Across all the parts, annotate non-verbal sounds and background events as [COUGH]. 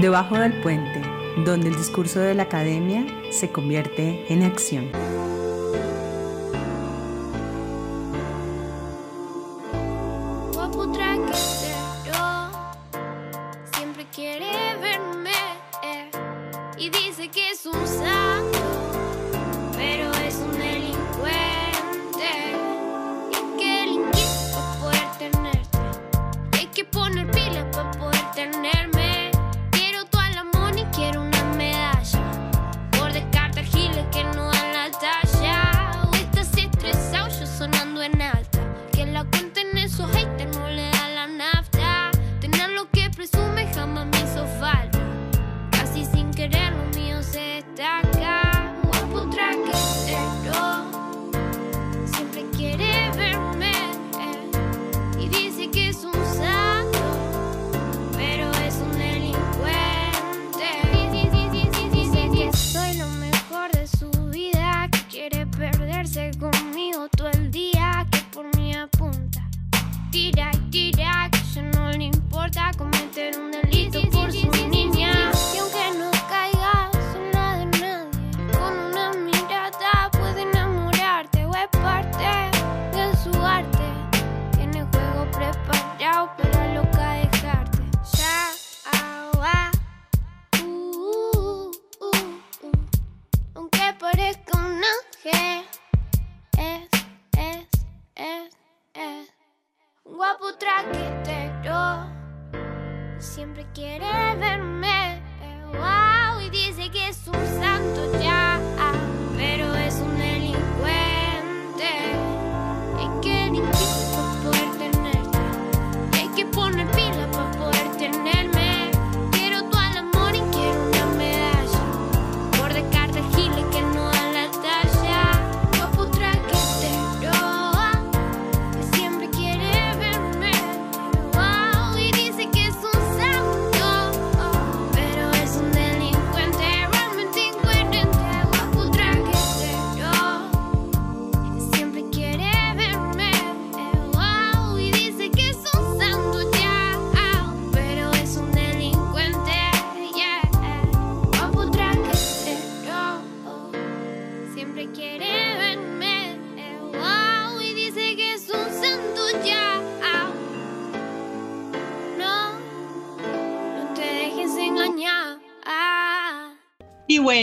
Debajo del puente, donde el discurso de la academia se convierte en acción.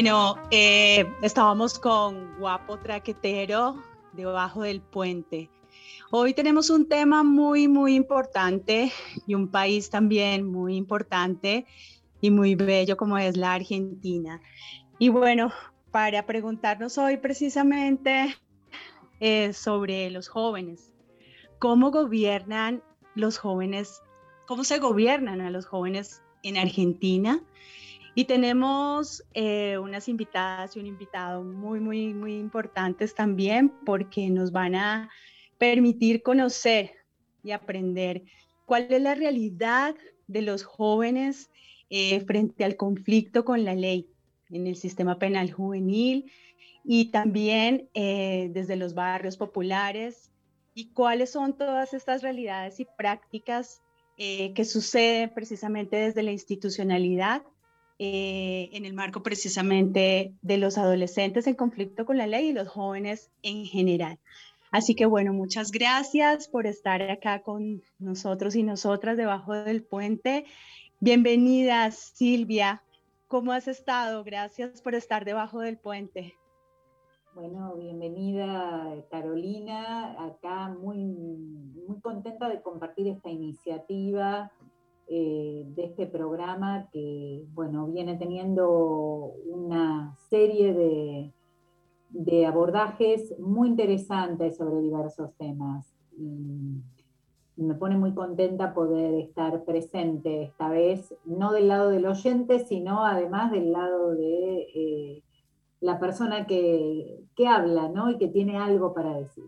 Bueno, eh, estábamos con Guapo Traquetero debajo del puente. Hoy tenemos un tema muy, muy importante y un país también muy importante y muy bello como es la Argentina. Y bueno, para preguntarnos hoy precisamente eh, sobre los jóvenes, ¿cómo gobiernan los jóvenes, cómo se gobiernan a los jóvenes en Argentina? Y tenemos eh, unas invitadas y un invitado muy, muy, muy importantes también porque nos van a permitir conocer y aprender cuál es la realidad de los jóvenes eh, frente al conflicto con la ley en el sistema penal juvenil y también eh, desde los barrios populares y cuáles son todas estas realidades y prácticas que suceden precisamente desde la institucionalidad eh, en el marco precisamente de los adolescentes en conflicto con la ley y los jóvenes en general. Así que bueno, muchas gracias por estar acá con nosotros y nosotras debajo del puente. Bienvenidas, Silvia. ¿Cómo has estado? Gracias por estar debajo del puente. Bueno, bienvenida Carolina, acá muy, muy contenta de compartir esta iniciativa eh, de este programa que, bueno, viene teniendo una serie de, de abordajes muy interesantes sobre diversos temas. Me pone muy contenta poder estar presente esta vez, no del lado del oyente, sino además del lado de eh, la persona que, que habla ¿no? y que tiene algo para decir.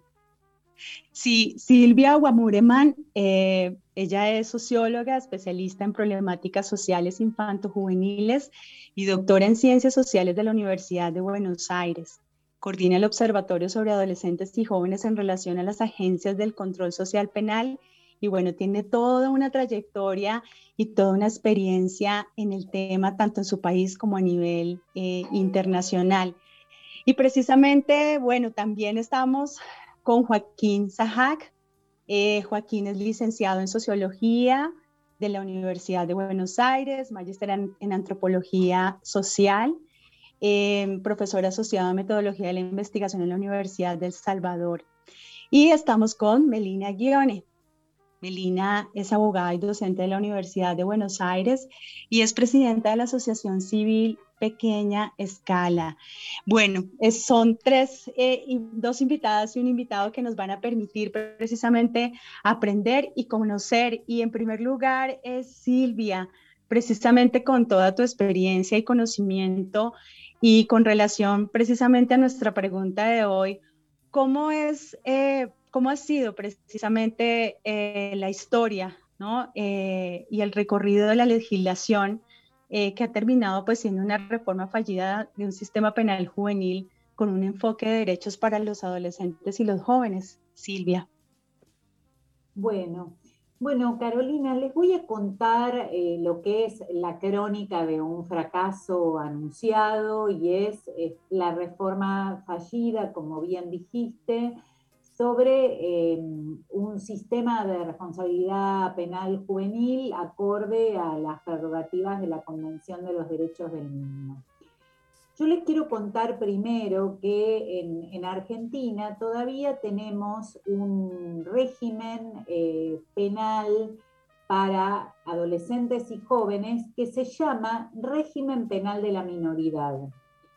Sí, Silvia Guamureman, eh, ella es socióloga, especialista en problemáticas sociales infanto-juveniles y doctora en ciencias sociales de la Universidad de Buenos Aires. Coordina el Observatorio sobre Adolescentes y Jóvenes en relación a las agencias del control social penal y bueno, tiene toda una trayectoria y toda una experiencia en el tema, tanto en su país como a nivel eh, internacional. Y precisamente, bueno, también estamos con Joaquín Zahac. Eh, Joaquín es licenciado en Sociología de la Universidad de Buenos Aires, magíster en, Antropología Social, eh, profesor asociado a Metodología de la Investigación en la Universidad del Salvador. Y estamos con Melina Guione. Melina es abogada y docente de la Universidad de Buenos Aires y es presidenta de la Asociación Civil Pequeña Escala. Bueno, son tres, eh, dos invitadas y un invitado que nos van a permitir precisamente aprender y conocer. Y en primer lugar es Silvia, precisamente con toda tu experiencia y conocimiento y con relación precisamente a nuestra pregunta de hoy, ¿cómo es... Eh, cómo ha sido precisamente eh, la historia ¿no? Eh, y el recorrido de la legislación eh, que ha terminado pues siendo una reforma fallida de un sistema penal juvenil con un enfoque de derechos para los adolescentes y los jóvenes. Silvia. Bueno, bueno, Carolina, les voy a contar lo que es la crónica de un fracaso anunciado y es la reforma fallida, como bien dijiste, sobre eh, un sistema de responsabilidad penal juvenil acorde a las prerrogativas de la Convención de los Derechos del Niño. Yo les quiero contar primero que en, Argentina todavía tenemos un régimen eh, penal para adolescentes y jóvenes que se llama régimen penal de la minoridad.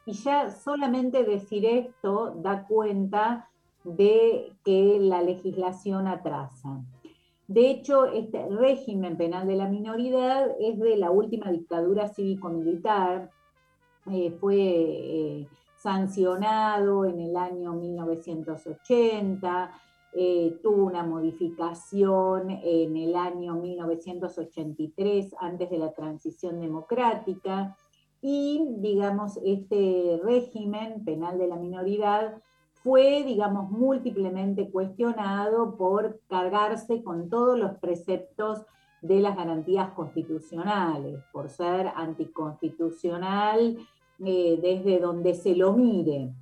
Y ya solamente decir esto da cuenta de que la legislación atrasa. De hecho, este régimen penal de la minoridad es de la última dictadura cívico-militar, eh, fue eh, sancionado en el año 1980, eh, tuvo una modificación en el año 1983, antes de la transición democrática, y digamos, este régimen penal de la minoridad fue, digamos, múltiplemente cuestionado por cargarse con todos los preceptos de las garantías constitucionales, por ser anticonstitucional eh, desde donde se lo mire.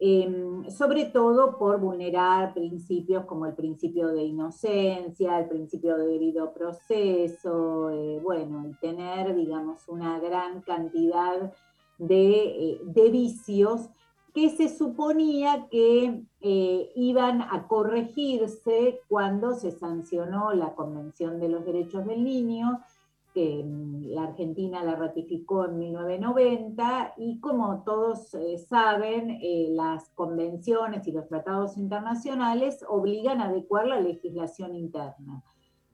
Em, sobre todo por vulnerar principios como el principio de inocencia, el principio de debido proceso, eh, bueno, y tener, digamos, una gran cantidad de, eh, de vicios que se suponía que eh, iban a corregirse cuando se sancionó la Convención de los Derechos del Niño, que mm, la Argentina la ratificó en 1990, y como todos eh, saben, eh, las convenciones y los tratados internacionales obligan a adecuar la legislación interna.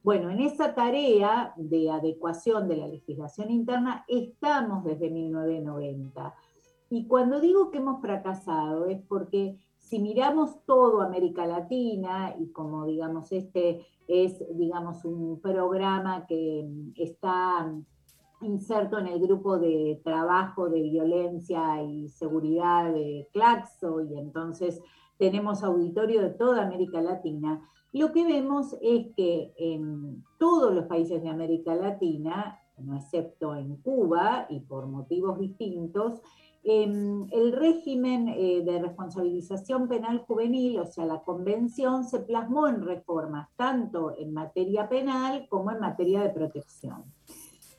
Bueno, en esa tarea de adecuación de la legislación interna estamos desde 1990 y cuando digo que hemos fracasado es porque si miramos todo América Latina y como digamos este es digamos un programa que está inserto en el grupo de trabajo de violencia y seguridad de Claxo y entonces tenemos auditorio de toda América Latina, lo que vemos es que en todos los países de América Latina, no excepto en Cuba y por motivos distintos, El régimen eh, de responsabilización penal juvenil, o sea, la convención, se plasmó en reformas, tanto en materia penal como en materia de protección.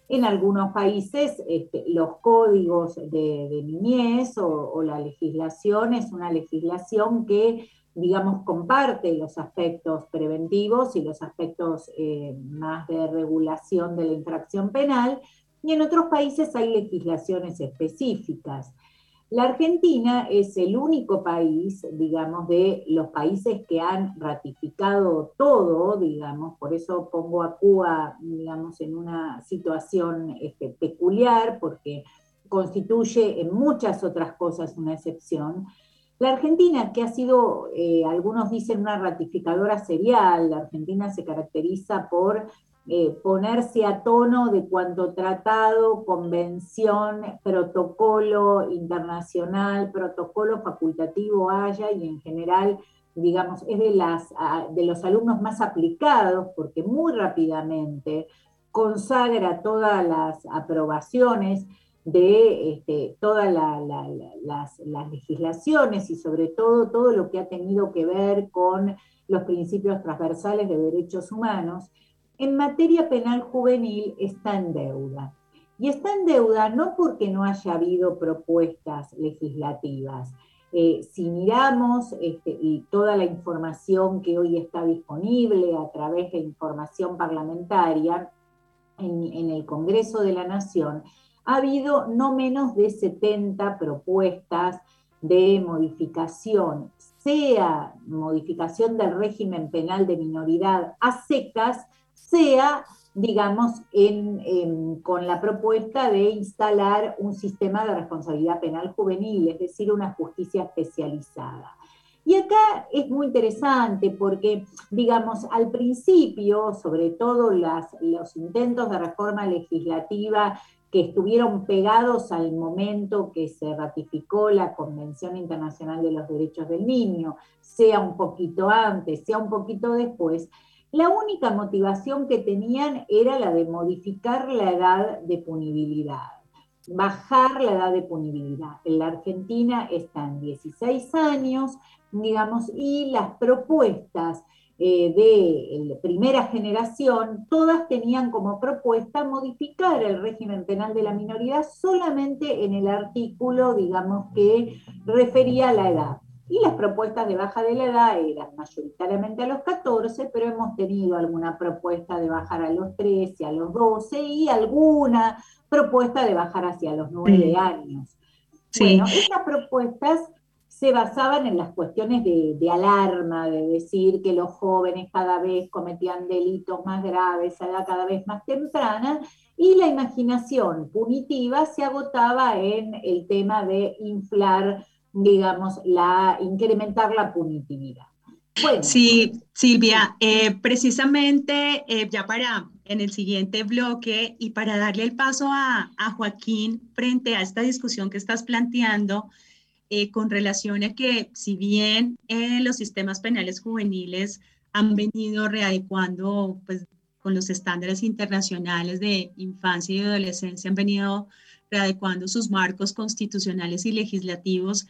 En algunos países este, los códigos de, niñez o, la legislación es una legislación que, digamos, comparte los aspectos preventivos y los aspectos eh, más de regulación de la infracción penal, y en otros países hay legislaciones específicas. La Argentina es el único país, digamos, de los países que han ratificado todo, digamos, por eso pongo a Cuba, digamos, en una situación este, peculiar, porque constituye en muchas otras cosas una excepción. La Argentina, que ha sido, eh, algunos dicen, una ratificadora serial, la Argentina se caracteriza por eh, ponerse a tono de cuanto tratado, convención, protocolo internacional, protocolo facultativo haya y en general digamos, es de, los alumnos más aplicados, porque muy rápidamente consagra todas las aprobaciones de este, todas las, legislaciones y sobre todo todo lo que ha tenido que ver con los principios transversales de derechos humanos, en materia penal juvenil está en deuda. Y está en deuda no porque no haya habido propuestas legislativas. Eh, si miramos este, y toda la información que hoy está disponible a través de información parlamentaria en el Congreso de la Nación, ha habido no menos de 70 propuestas de modificación, sea modificación del régimen penal de minoridad a secas, sea, digamos, con la propuesta de instalar un sistema de responsabilidad penal juvenil, es decir, una justicia especializada. Y acá es muy interesante porque, digamos, al principio, sobre todo los intentos de reforma legislativa que estuvieron pegados al momento que se ratificó la Convención Internacional de los Derechos del Niño, sea un poquito antes, sea un poquito después, la única motivación que tenían era la de modificar la edad de punibilidad, bajar la edad de punibilidad. En la Argentina están 16 años, digamos, y las propuestas eh, de primera generación, todas tenían como propuesta modificar el régimen penal de la minoría solamente en el artículo, digamos, que refería a la edad. Y las propuestas de baja de la edad eran mayoritariamente a los 14, pero hemos tenido alguna propuesta de bajar a los 13, a los 12 y alguna propuesta de bajar hacia los 9 años. Sí. Bueno, estas propuestas se basaban en las cuestiones de, alarma, de decir que los jóvenes cada vez cometían delitos más graves a edad cada vez más temprana, y la imaginación punitiva se agotaba en el tema de inflar, digamos, la, incrementar la punitividad. Sí, Silvia, eh, precisamente eh, ya para en el siguiente bloque y para darle el paso a, a Joaquín frente a esta discusión que estás planteando, eh, con relación a que si bien eh, los sistemas penales juveniles han venido readecuando pues, con los estándares internacionales de infancia y adolescencia, han venido readecuando sus marcos constitucionales y legislativos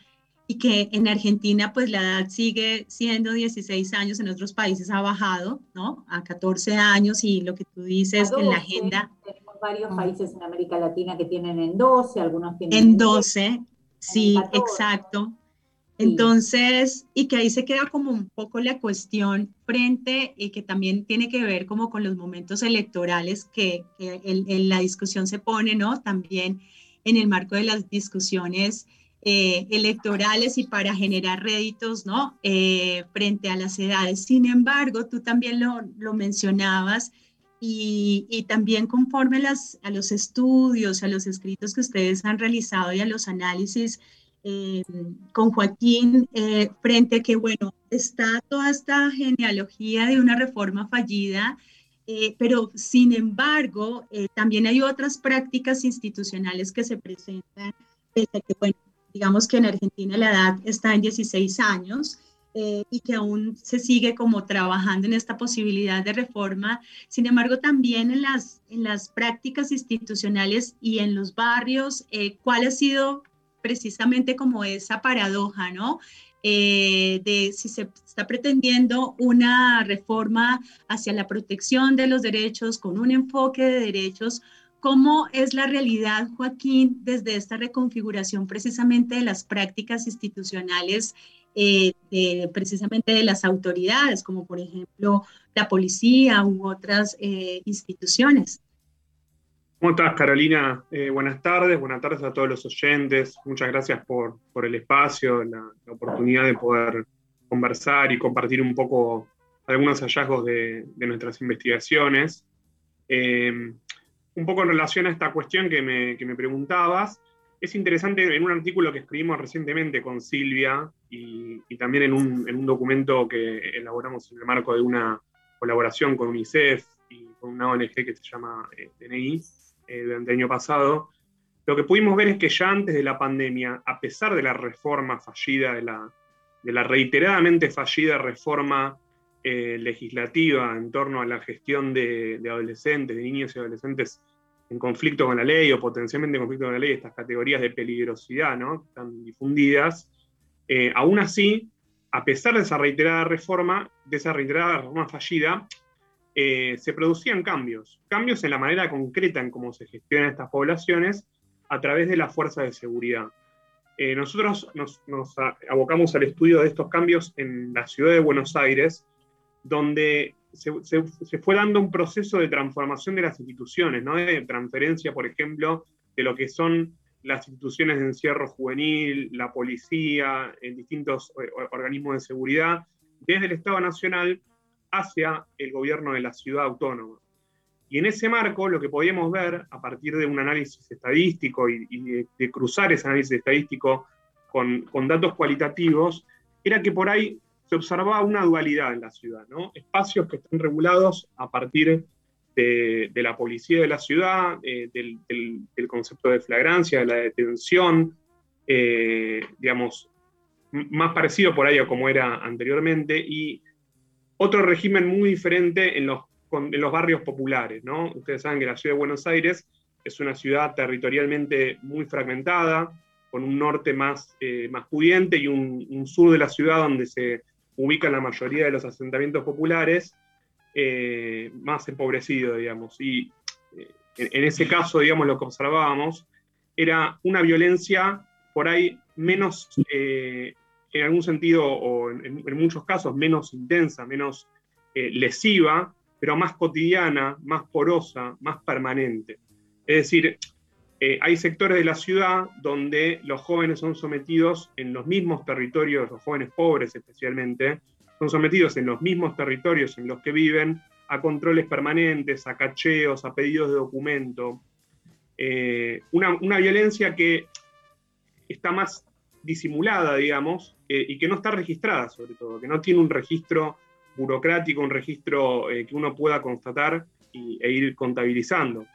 y que en Argentina pues la edad sigue siendo 16 años, en otros países ha bajado, ¿no? A 14 años y lo que tú dices en la agenda. Tenemos varios países en América Latina que tienen en 12, algunos tienen en 12. Sí, exacto. Entonces, y que ahí se queda como un poco la cuestión frente y que también tiene que ver como con los momentos electorales que, en, la discusión se pone, ¿no? También en el marco de las discusiones eh, electorales y para generar réditos, ¿no? Eh, frente a las edades. Sin embargo, tú también lo, lo mencionabas y, también conforme las, a los estudios, a los escritos que ustedes han realizado y a los análisis eh, con Joaquín, frente a que, bueno, está toda esta genealogía de una reforma fallida, pero sin embargo, también hay otras prácticas institucionales que se presentan, desde que, bueno, digamos que en Argentina la edad está en 16 años, eh, y que aún se sigue como trabajando en esta posibilidad de reforma. Sin embargo, también en las, en las prácticas institucionales y en los barrios, eh, ¿cuál ha sido precisamente como esa paradoja, ¿no? Eh, de si se está pretendiendo una reforma hacia la protección de los derechos con un enfoque de derechos, ¿cómo es la realidad, Joaquín, desde esta reconfiguración precisamente de las prácticas institucionales eh, precisamente de las autoridades, como por ejemplo la policía u otras eh, instituciones. ¿Cómo estás, Carolina? Eh, buenas tardes, buenas tardes a todos los oyentes. Muchas gracias por, por el espacio, la, oportunidad de poder conversar y compartir un poco algunos hallazgos de, de nuestras investigaciones. Un poco en relación a esta cuestión que me, que me preguntabas, es interesante en un artículo que escribimos recientemente con Silvia y, también en un, documento que elaboramos en el marco de una colaboración con UNICEF y con una ONG que se llama eh, DNI eh, durante el año pasado, lo que pudimos ver es que ya antes de la pandemia, a pesar de la reforma fallida de la, de la reiteradamente fallida reforma eh, legislativa en torno a la gestión de, adolescentes, de niños y adolescentes en conflicto con la ley o potencialmente en conflicto con la ley, estas categorías de peligrosidad ¿no? tan difundidas, eh, aún así, a pesar de esa reiterada reforma, de esa reiterada reforma fallida, eh, se producían cambios, cambios en la manera concreta en cómo se gestionan estas poblaciones a través de la fuerza de seguridad. Eh, nosotros nos, abocamos al estudio de estos cambios en la ciudad de Buenos Aires, donde se, fue dando un proceso de transformación de las instituciones, ¿no? de transferencia, por ejemplo, de lo que son las instituciones de encierro juvenil, la policía, en distintos eh, organismos de seguridad, desde el Estado Nacional hacia el gobierno de la ciudad autónoma. Y en ese marco, lo que podíamos ver, a partir de un análisis estadístico y, de, cruzar ese análisis estadístico con, datos cualitativos, era que por ahí se observaba una dualidad en la ciudad, ¿no? Espacios que están regulados a partir de, la policía de la ciudad, eh, del, concepto de flagrancia, de la detención, eh, digamos, más parecido por ahí a como era anteriormente, y otro régimen muy diferente en los en los barrios populares, ¿no? Ustedes saben que la ciudad de Buenos Aires es una ciudad territorialmente muy fragmentada, con un norte más, eh, más pudiente y un, sur de la ciudad donde se ubican la mayoría de los asentamientos populares, eh, más empobrecido, digamos. Y eh, en, ese caso, digamos, lo que observábamos era una violencia por ahí menos, en algún sentido, o en, en, muchos casos, menos intensa, menos lesiva, pero más cotidiana, más porosa, más permanente. Es decir, eh, hay sectores de la ciudad donde los jóvenes son sometidos en los mismos territorios, los jóvenes pobres especialmente, son sometidos en los mismos territorios en los que viven a controles permanentes, a cacheos, a pedidos de documento. Eh, una, violencia que está más disimulada, digamos, eh, y que no está registrada sobre todo, que no tiene un registro burocrático, un registro eh, que uno pueda constatar e ir contabilizando.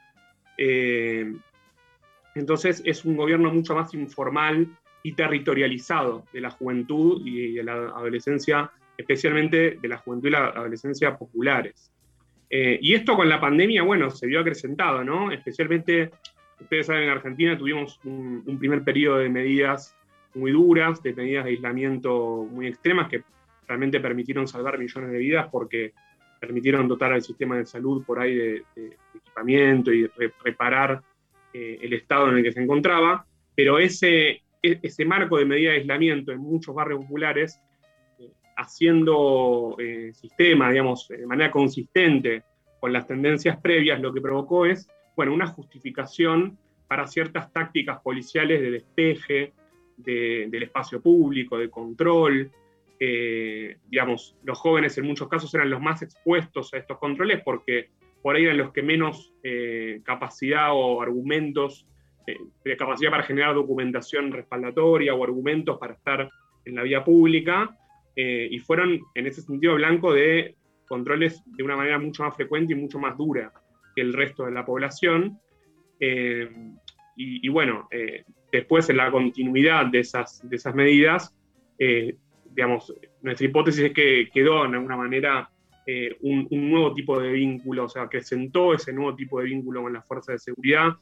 Entonces es un gobierno mucho más informal y territorializado de la juventud y de la adolescencia, especialmente de la juventud y la adolescencia populares. Eh, y esto con la pandemia, bueno, se vio acrecentado, ¿no? Especialmente, ustedes saben, en Argentina tuvimos un, primer periodo de medidas muy duras, de medidas de aislamiento muy extremas que realmente permitieron salvar millones de vidas porque permitieron dotar al sistema de salud por ahí de, equipamiento y reparar eh, el estado en el que se encontraba, pero ese, e, ese marco de medida de aislamiento en muchos barrios populares, eh, haciendo eh, sistema, digamos, de manera consistente con las tendencias previas, lo que provocó es, bueno, una justificación para ciertas tácticas policiales de despeje del espacio público, de control, digamos, los jóvenes en muchos casos eran los más expuestos a estos controles porque por ahí eran los que menos eh, capacidad o argumentos, eh, capacidad para generar documentación respaldatoria o argumentos para estar en la vía pública, y fueron en ese sentido blanco de controles de una manera mucho más frecuente y mucho más dura que el resto de la población. Y, bueno, después en la continuidad de esas, de esas medidas, digamos, nuestra hipótesis es que quedó en alguna manera eh, un, nuevo tipo de vínculo, o sea, que sentó ese nuevo tipo de vínculo con las fuerzas de seguridad.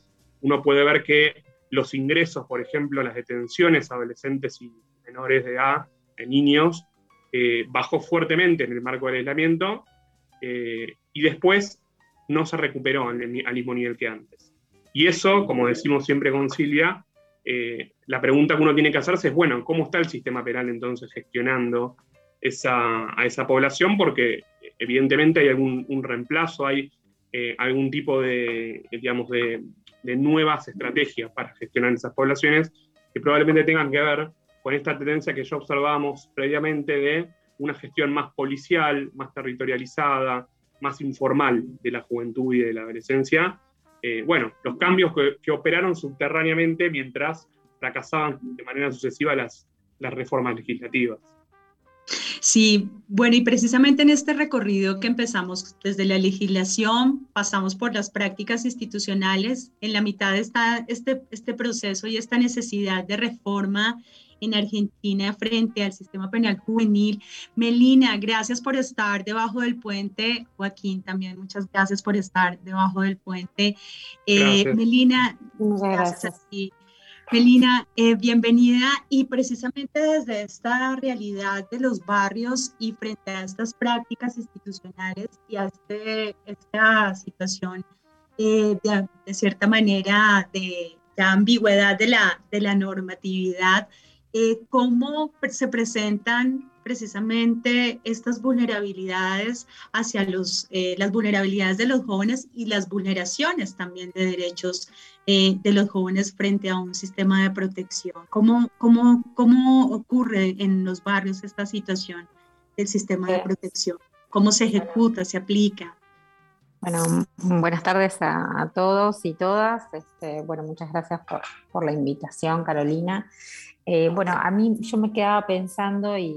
Uno puede ver que los ingresos, por ejemplo, las detenciones adolescentes y menores de edad, de niños, eh, bajó fuertemente en el marco del aislamiento eh, y después no se recuperó al mismo nivel que antes. Y eso, como decimos siempre con Silvia, la pregunta que uno tiene que hacerse es, bueno, ¿cómo está el sistema penal entonces gestionando esa, a esa población? Porque evidentemente hay algún un reemplazo, hay eh, algún tipo de, digamos, de, nuevas estrategias para gestionar esas poblaciones que probablemente tengan que ver con esta tendencia que ya observábamos previamente de una gestión más policial, más territorializada, más informal de la juventud y de la adolescencia, eh, bueno, los cambios que, operaron subterráneamente mientras fracasaban de manera sucesiva las, las reformas legislativas. Sí, bueno, y precisamente en este recorrido que empezamos desde la legislación, pasamos por las prácticas institucionales, en la mitad está este, este proceso y esta necesidad de reforma en Argentina frente al sistema penal juvenil. Melina, gracias por estar debajo del puente. Joaquín, también muchas gracias por estar debajo del puente. Eh, Melina, gracias. Melina, eh, bienvenida. Y precisamente desde esta realidad de los barrios y frente a estas prácticas institucionales y a este, esta situación eh, de, cierta manera de, ambigüedad de la, de la normatividad, eh, cómo se presentan precisamente estas vulnerabilidades hacia los, eh, las vulnerabilidades de los jóvenes y las vulneraciones también de derechos eh, de los jóvenes frente a un sistema de protección. ¿Cómo, cómo, ¿Cómo ocurre en los barrios esta situación del sistema de protección? ¿Cómo se ejecuta, se aplica? Bueno, buenas tardes a, todos y todas. Este, bueno, muchas gracias por, por la invitación, Carolina. Eh, bueno, a mí yo me quedaba pensando y,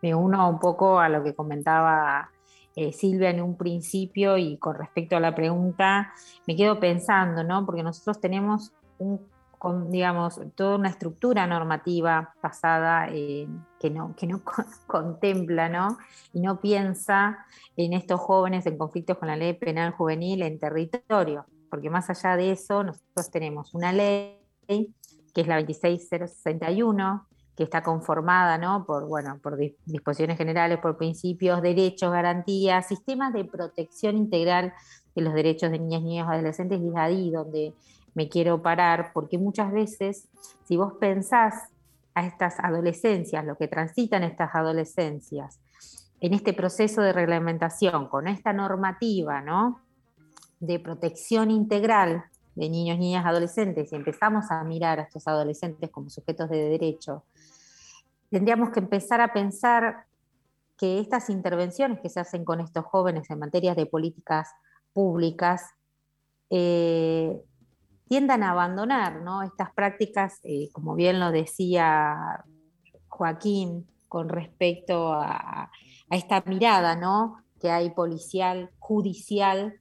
me uno un poco a lo que comentaba eh, Silvia en un principio y con respecto a la pregunta, me quedo pensando, ¿no? Porque nosotros tenemos un, digamos, toda una estructura normativa basada que no, que no [LAUGHS] contempla, ¿no? Y no piensa en estos jóvenes en conflictos con la ley penal juvenil en territorio, porque más allá de eso, nosotros tenemos una ley que es la 26061, que está conformada ¿no? por, bueno, por disposiciones generales, por principios, derechos, garantías, sistemas de protección integral de los derechos de niñas, niños, adolescentes, y es ahí donde me quiero parar, porque muchas veces, si vos pensás a estas adolescencias, lo que transitan estas adolescencias, en este proceso de reglamentación, con esta normativa ¿no? de protección integral de niños, niñas, adolescentes y empezamos a mirar a estos adolescentes como sujetos de derecho, tendríamos que empezar a pensar que estas intervenciones que se hacen con estos jóvenes en materias de políticas públicas eh, tiendan a abandonar estas prácticas, eh, como bien lo decía Joaquín, con respecto a, a esta mirada ¿no? que hay policial, judicial,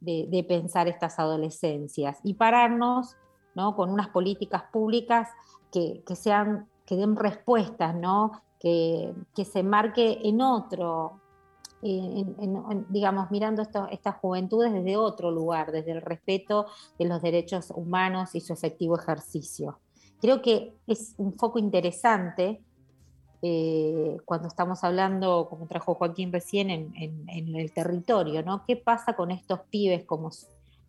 de, pensar estas adolescencias y pararnos ¿no? con unas políticas públicas que, sean, que den respuestas, ¿no? que, se marque en otro, digamos, mirando estas juventudes desde otro lugar, desde el respeto de los derechos humanos y su efectivo ejercicio. Creo que es un foco interesante eh, cuando estamos hablando, como trajo Joaquín recién, en, el territorio, ¿no? ¿Qué pasa con estos pibes, como,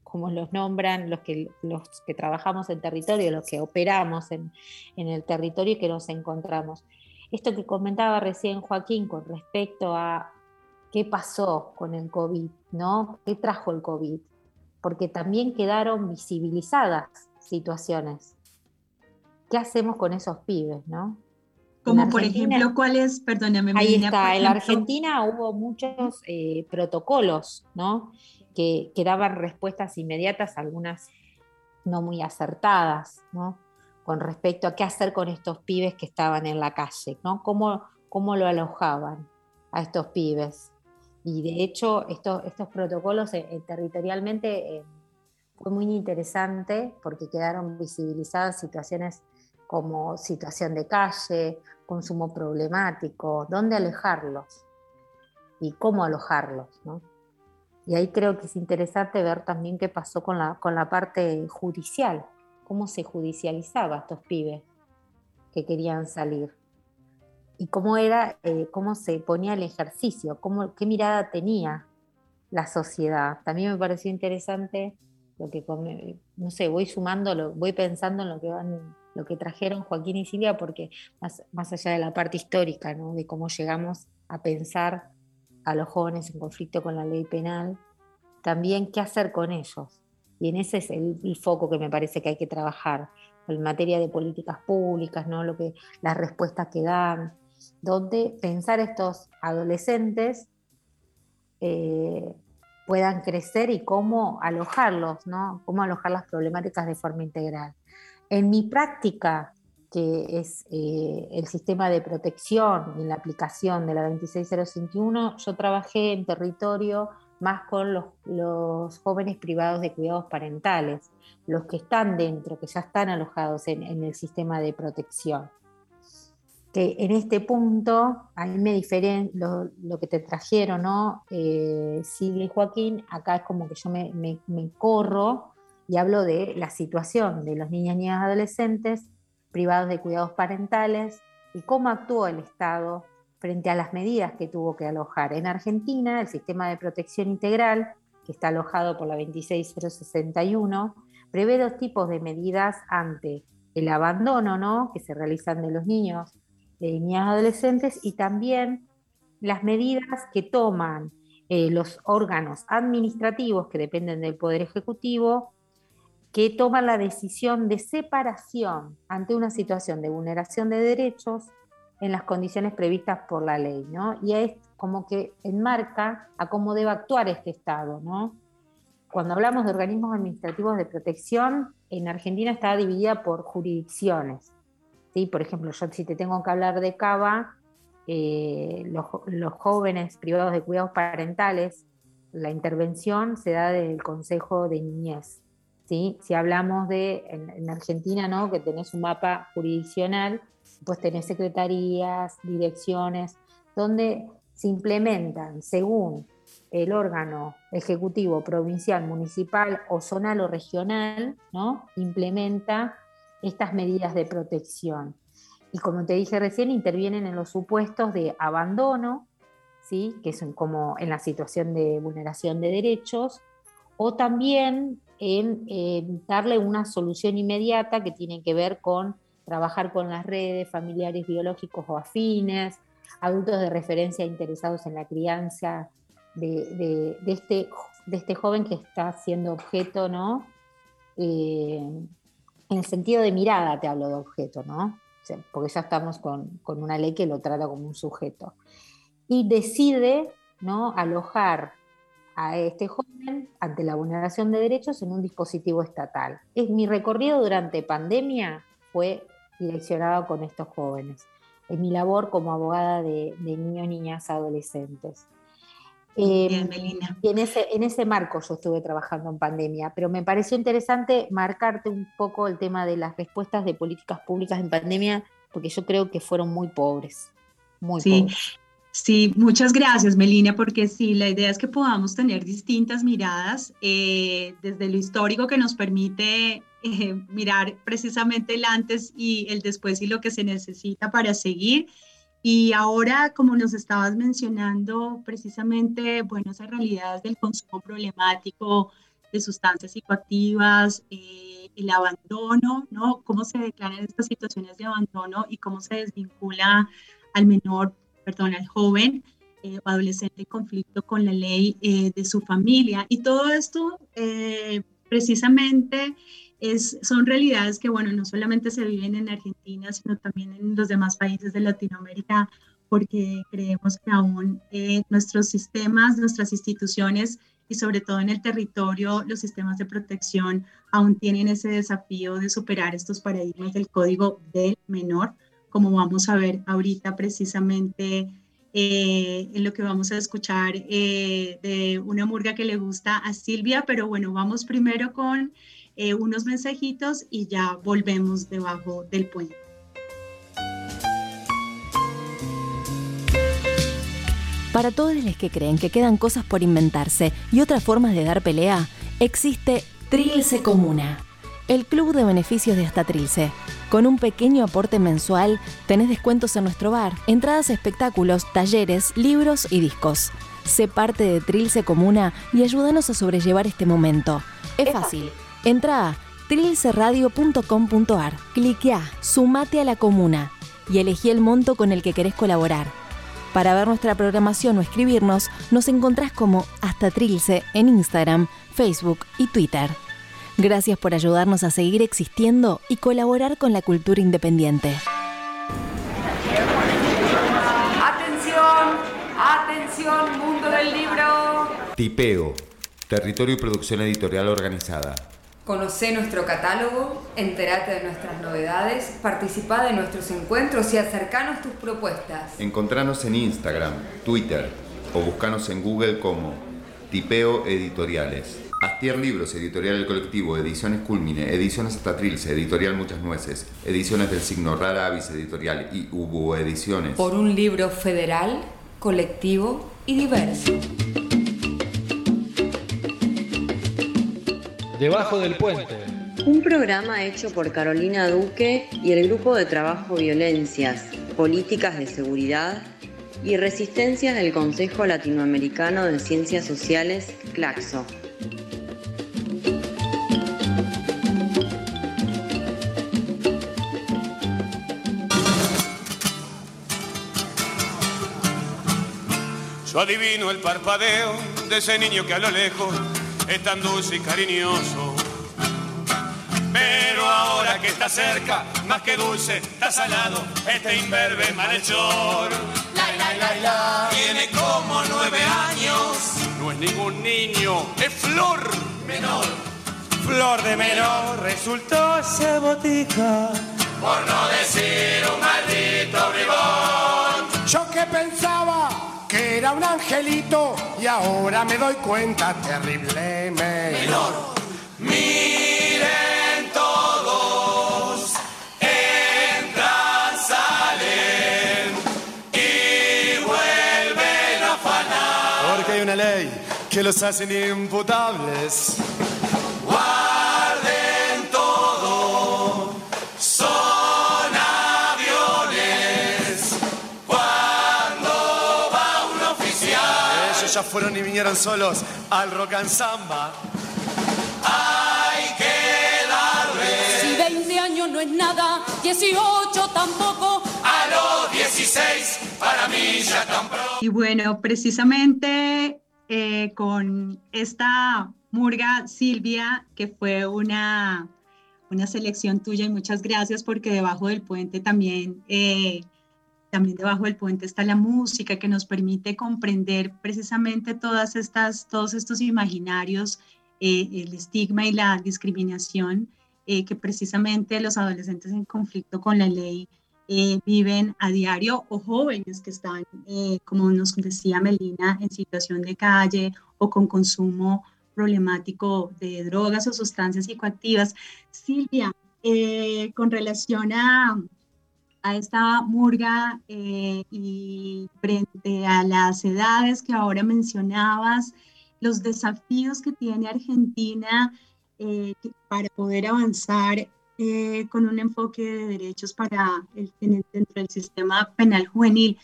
como los nombran los que, los que trabajamos en territorio, los que operamos en, el territorio y que nos encontramos? Esto que comentaba recién Joaquín con respecto a qué pasó con el COVID, ¿no? ¿Qué trajo el COVID? Porque también quedaron visibilizadas situaciones. ¿Qué hacemos con esos pibes, no? Como por ejemplo, ¿cuáles? Perdóname. Ahí está, en la Argentina hubo muchos eh, protocolos, ¿no? Que, que, daban respuestas inmediatas, algunas no muy acertadas, ¿no? Con respecto a qué hacer con estos pibes que estaban en la calle, ¿no? ¿Cómo, cómo lo alojaban a estos pibes? Y de hecho, estos, estos protocolos eh, eh, territorialmente fue muy interesante porque quedaron visibilizadas situaciones como situación de calle, consumo problemático, dónde alejarlos y cómo alojarlos. Y ahí creo que es interesante ver también qué pasó con la, con la parte judicial, cómo se judicializaba a estos pibes que querían salir y cómo era, eh, cómo se ponía el ejercicio, cómo, qué mirada tenía la sociedad. También me pareció interesante lo que, no sé, voy sumando, voy pensando en lo que van lo que trajeron Joaquín y Silvia, porque más, más allá de la parte histórica, ¿no? de cómo llegamos a pensar a los jóvenes en conflicto con la ley penal, también qué hacer con ellos. Y en ese es el, foco que me parece que hay que trabajar, en materia de políticas públicas, ¿no? lo que, las respuestas que dan, donde pensar estos adolescentes eh, puedan crecer y cómo alojarlos, ¿no? cómo alojar las problemáticas de forma integral. En mi práctica, que es eh, el sistema de protección y la aplicación de la 26051, yo trabajé en territorio más con los, jóvenes privados de cuidados parentales, los que están dentro, que ya están alojados en, el sistema de protección. que en este punto, a mí me diferen lo, que te trajeron, ¿no? Eh, y Joaquín, acá es como que yo me, corro y hablo de la situación de los niños, niñas, adolescentes privados de cuidados parentales y cómo actuó el Estado frente a las medidas que tuvo que alojar. En Argentina, el sistema de protección integral, que está alojado por la 26061, prevé dos tipos de medidas ante el abandono ¿no? que se realizan de los niños y niñas adolescentes y también las medidas que toman eh, los órganos administrativos que dependen del Poder Ejecutivo, que toman la decisión de separación ante una situación de vulneración de derechos en las condiciones previstas por la ley, ¿no? Y es como que enmarca a cómo debe actuar este Estado, ¿no? Cuando hablamos de organismos administrativos de protección, en Argentina está dividida por jurisdicciones. ¿sí? Por ejemplo, yo si te tengo que hablar de CABA, eh, los, jóvenes privados de cuidados parentales, la intervención se da desde el Consejo de Niñez. ¿Sí? Si hablamos de, en, en, Argentina, ¿no? que tenés un mapa jurisdiccional, pues tenés secretarías, direcciones, donde se implementan según el órgano ejecutivo provincial, municipal o zonal o regional, ¿no? implementa estas medidas de protección. Y como te dije recién, intervienen en los supuestos de abandono, ¿sí? que es como en la situación de vulneración de derechos, o también en, darle una solución inmediata que tiene que ver con trabajar con las redes, familiares biológicos o afines, adultos de referencia interesados en la crianza de, este, este joven que está siendo objeto, ¿no? Eh, en el sentido de mirada te hablo de objeto, ¿no? porque ya estamos con, con, una ley que lo trata como un sujeto. Y decide, ¿no? Alojar a este joven ante la vulneración de derechos en un dispositivo estatal. Es, mi recorrido durante pandemia fue direccionado con estos jóvenes. Es mi labor como abogada de, de niños, niñas, adolescentes. Bien, eh, y en ese, en ese marco yo estuve trabajando en pandemia, pero me pareció interesante marcarte un poco el tema de las respuestas de políticas públicas en pandemia, porque yo creo que fueron muy pobres, muy sí. pobres. Sí, muchas gracias, Melina, porque sí, la idea es que podamos tener distintas miradas eh, desde lo histórico que nos permite eh, mirar precisamente el antes y el después y lo que se necesita para seguir y ahora, como nos estabas mencionando, precisamente, bueno, esas realidades del consumo problemático de sustancias psicoactivas, eh, el abandono, ¿no? Cómo se declaran estas situaciones de abandono y cómo se desvincula al menor, perdón, al joven eh, o adolescente en conflicto con la ley eh, de su familia. Y todo esto, eh, precisamente, son realidades que, bueno, no solamente se viven en Argentina, sino también en los demás países de Latinoamérica, porque creemos que aún nuestros sistemas, nuestras instituciones y sobre todo en el territorio, los sistemas de protección aún tienen ese desafío de superar estos paradigmas del código del menor, como vamos a ver ahorita precisamente eh, en lo que vamos a escuchar eh, de una murga que le gusta a Silvia, pero bueno, vamos primero con eh, unos mensajitos y ya volvemos debajo del puente. Para todos los que creen que quedan cosas por inventarse y otras formas de dar pelea, existe Trilce Comuna, el club de beneficios de hasta Trilce. Con un pequeño aporte mensual, tenés descuentos en nuestro bar, entradas a espectáculos, talleres, libros y discos. Sé parte de Trilce Comuna y ayúdanos a sobrellevar este momento. Es, fácil. Entra a trilceradio.com.ar, cliquea, sumate a la comuna y elegí el monto con el que querés colaborar. Para ver nuestra programación o escribirnos, nos encontrás como Hasta Trilce en Instagram, Facebook y Twitter. Gracias por ayudarnos a seguir existiendo y colaborar con la cultura independiente. Atención, atención, mundo del libro. Tipeo, territorio y producción editorial organizada. Conoce nuestro catálogo, entérate de nuestras novedades, participa de nuestros encuentros y acercanos tus propuestas. Encontranos en Instagram, Twitter o buscanos en Google como Tipeo Editoriales. Astier Libros, Editorial El Colectivo, Ediciones Culmine, Ediciones Astatrilce, Editorial Muchas Nueces, Ediciones del Signo Rara Avis Editorial y Hubo Ediciones. Por un libro federal, colectivo y diverso. Debajo del puente. Un programa hecho por Carolina Duque y el Grupo de Trabajo Violencias, Políticas de Seguridad y Resistencias del Consejo Latinoamericano de Ciencias Sociales, CLACSO. Yo adivino el parpadeo de ese niño que a lo lejos es tan dulce y cariñoso. Pero ahora que está cerca, más que dulce, está salado, este imberbe malhechor. La, la, la, la. Tiene como nueve años. No es ningún niño, es flor menor. Flor de menor, resultó ese botica. Por no decir un maldito bribón. Yo que pensaba que era un angelito y ahora me doy cuenta terrible menor. Miren todos, entran, salen y vuelven a afanar. Porque hay una ley que los hace imputables. Fueron y vinieron solos al rock and samba. hay que darle. Si 20 años no es nada, 18 tampoco. A los 16, para mí ya tan pro. Y bueno, precisamente eh, con esta murga, Silvia, que fue una, una selección tuya y muchas gracias porque debajo del puente también, eh, también debajo del puente está la música que nos permite comprender precisamente todas estas, todos estos imaginarios, eh, el estigma y la discriminación eh, que precisamente los adolescentes en conflicto con la ley eh, viven a diario o jóvenes que están, eh, como nos decía Melina, en situación de calle o con consumo problemático de drogas o sustancias psicoactivas. Silvia, eh, con relación a, a esta murga eh, y frente a las edades que ahora mencionabas, los desafíos que tiene Argentina eh, para poder avanzar eh, con un enfoque de derechos para el- dentro del sistema penal juvenil.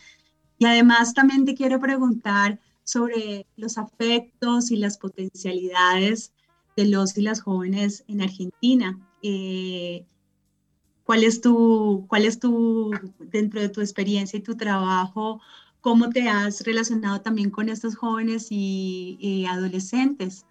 Y además también te quiero preguntar sobre los afectos y las potencialidades de los y las jóvenes en Argentina. Eh, ¿Cuál es tu, cuál es tu, dentro de tu experiencia y tu trabajo, cómo te has relacionado también con estos jóvenes y, y adolescentes?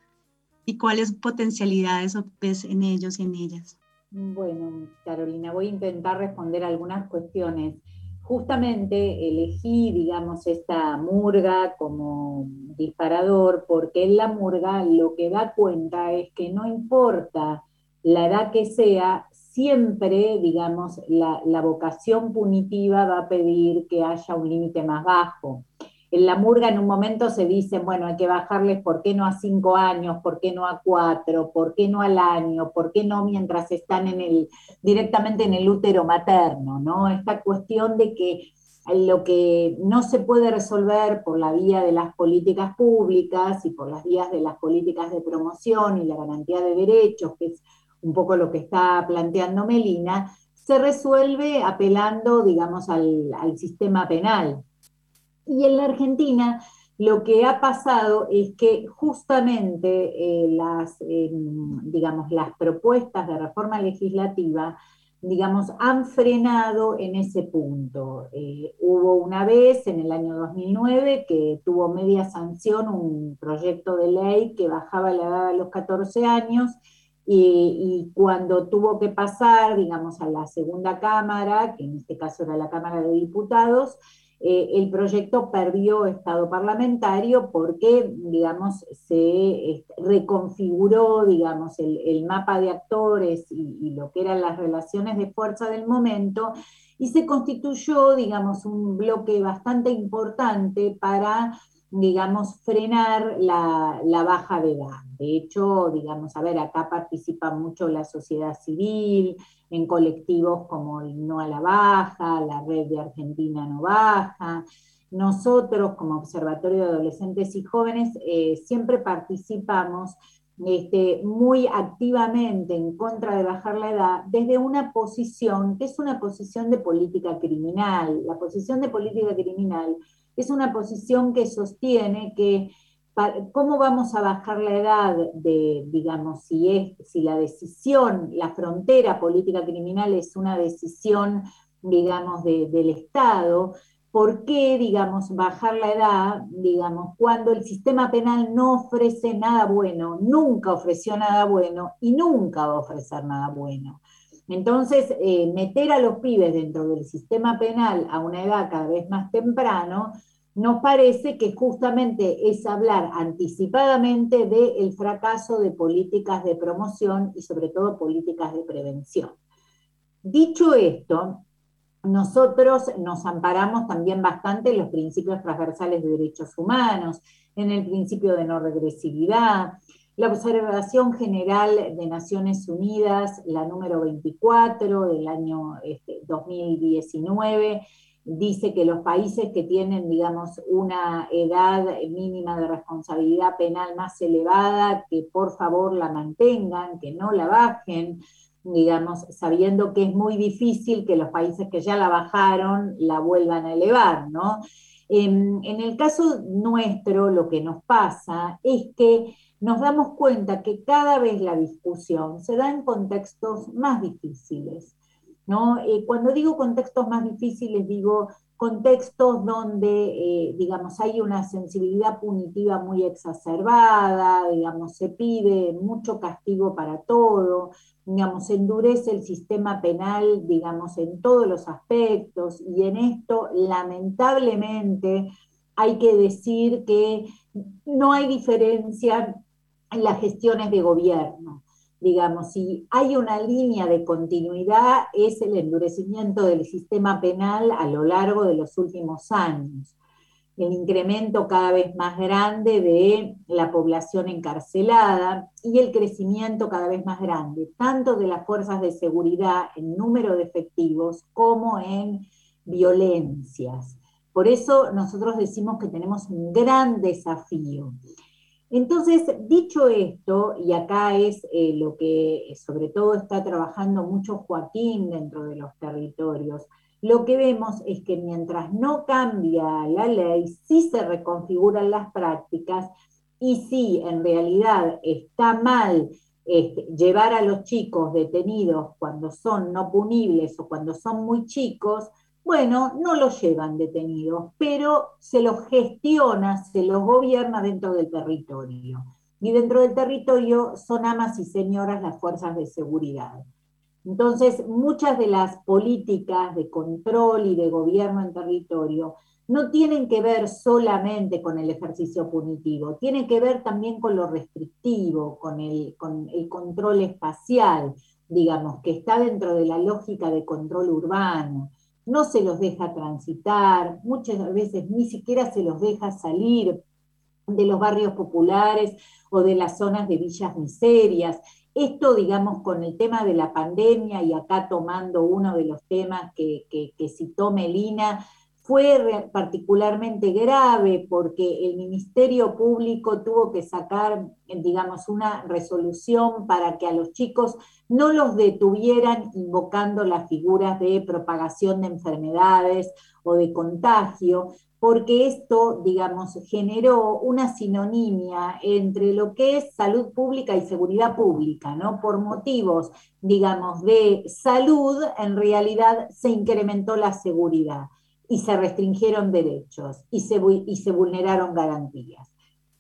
¿Y cuáles potencialidades ves en ellos y en ellas? Bueno, Carolina, voy a intentar responder algunas cuestiones. Justamente elegí, digamos, esta murga como disparador porque en la murga lo que da cuenta es que no importa la edad que sea, siempre, digamos, la, vocación punitiva va a pedir que haya un límite más bajo. En la murga en un momento se dice, bueno, hay que bajarles, ¿por qué no a cinco años? ¿Por qué no a cuatro? ¿Por qué no al año? ¿Por qué no mientras están en el, directamente en el útero materno? ¿no? Esta cuestión de que lo que no se puede resolver por la vía de las políticas públicas y por las vías de las políticas de promoción y la garantía de derechos, que es un poco lo que está planteando Melina, se resuelve apelando, digamos, al, sistema penal. Y en la Argentina lo que ha pasado es que justamente eh, las, eh, digamos, las propuestas de reforma legislativa, digamos, han frenado en ese punto. Eh, hubo una vez, en el año 2009, que tuvo media sanción un proyecto de ley que bajaba la edad a los 14 años, y, cuando tuvo que pasar, digamos, a la segunda Cámara, que en este caso era la Cámara de Diputados, eh, el proyecto perdió estado parlamentario porque, digamos, se eh, reconfiguró, digamos, el, el mapa de actores y, y, lo que eran las relaciones de fuerza del momento y se constituyó, digamos, un bloque bastante importante para digamos, frenar la, la, baja de edad. De hecho, digamos, a ver, acá participa mucho la sociedad civil, en colectivos como el No a la Baja, la Red de Argentina No Baja. Nosotros, como Observatorio de Adolescentes y Jóvenes, eh, siempre participamos este, muy activamente en contra de bajar la edad desde una posición que es una posición de política criminal. La posición de política criminal es una posición que sostiene que cómo vamos a bajar la edad de, digamos, si, es, si la decisión, la frontera política criminal es una decisión, digamos, del Estado, ¿por qué, digamos, bajar la edad, digamos, cuando el sistema penal no ofrece nada bueno, nunca ofreció nada bueno y nunca va a ofrecer nada bueno? Entonces, eh, meter a los pibes dentro del sistema penal a una edad cada vez más temprano, nos parece que justamente es hablar anticipadamente del fracaso de políticas de promoción y sobre todo políticas de prevención. Dicho esto, nosotros nos amparamos también bastante en los principios transversales de derechos humanos, en el principio de no regresividad, la observación general de Naciones Unidas, la número 24 del año 2019, este, dice que los países que tienen, digamos, una edad mínima de responsabilidad penal más elevada, que por favor la mantengan, que no la bajen, digamos, sabiendo que es muy difícil que los países que ya la bajaron la vuelvan a elevar, ¿no? En el caso nuestro, lo que nos pasa es que nos damos cuenta que cada vez la discusión se da en contextos más difíciles. ¿no? Eh, cuando digo contextos más difíciles, digo contextos donde, eh, digamos, hay una sensibilidad punitiva muy exacerbada, digamos, se pide mucho castigo para todo, digamos, se endurece el sistema penal, digamos, en todos los aspectos, y en esto, lamentablemente, hay que decir que no hay diferencia en las gestiones de gobierno. Digamos, si hay una línea de continuidad es el endurecimiento del sistema penal a lo largo de los últimos años. El incremento cada vez más grande de la población encarcelada y el crecimiento cada vez más grande, tanto de las fuerzas de seguridad en número de efectivos como en violencias. Por eso nosotros decimos que tenemos un gran desafío. Entonces, dicho esto, y acá es eh, lo que sobre todo está trabajando mucho Joaquín dentro de los territorios, lo que vemos es que mientras no cambia la ley, sí se reconfiguran las prácticas y sí, en realidad está mal este, llevar a los chicos detenidos cuando son no punibles o cuando son muy chicos, bueno, no los llevan detenidos, pero se los gestiona, se los gobierna dentro del territorio. Y dentro del territorio son amas y señoras las fuerzas de seguridad. Entonces, muchas de las políticas de control y de gobierno en territorio no tienen que ver solamente con el ejercicio punitivo, tienen que ver también con lo restrictivo, con el, con el control espacial, digamos, que está dentro de la lógica de control urbano no se los deja transitar, muchas veces ni siquiera se los deja salir de los barrios populares o de las zonas de villas miserias. Esto, digamos, con el tema de la pandemia y acá tomando uno de los temas que, citó Melina, fue particularmente grave porque el Ministerio Público tuvo que sacar, digamos, una resolución para que a los chicos no los detuvieran invocando las figuras de propagación de enfermedades o de contagio, porque esto, digamos, generó una sinonimia entre lo que es salud pública y seguridad pública, ¿no? Por motivos, digamos, de salud, en realidad se incrementó la seguridad y se restringieron derechos y se, y se vulneraron garantías.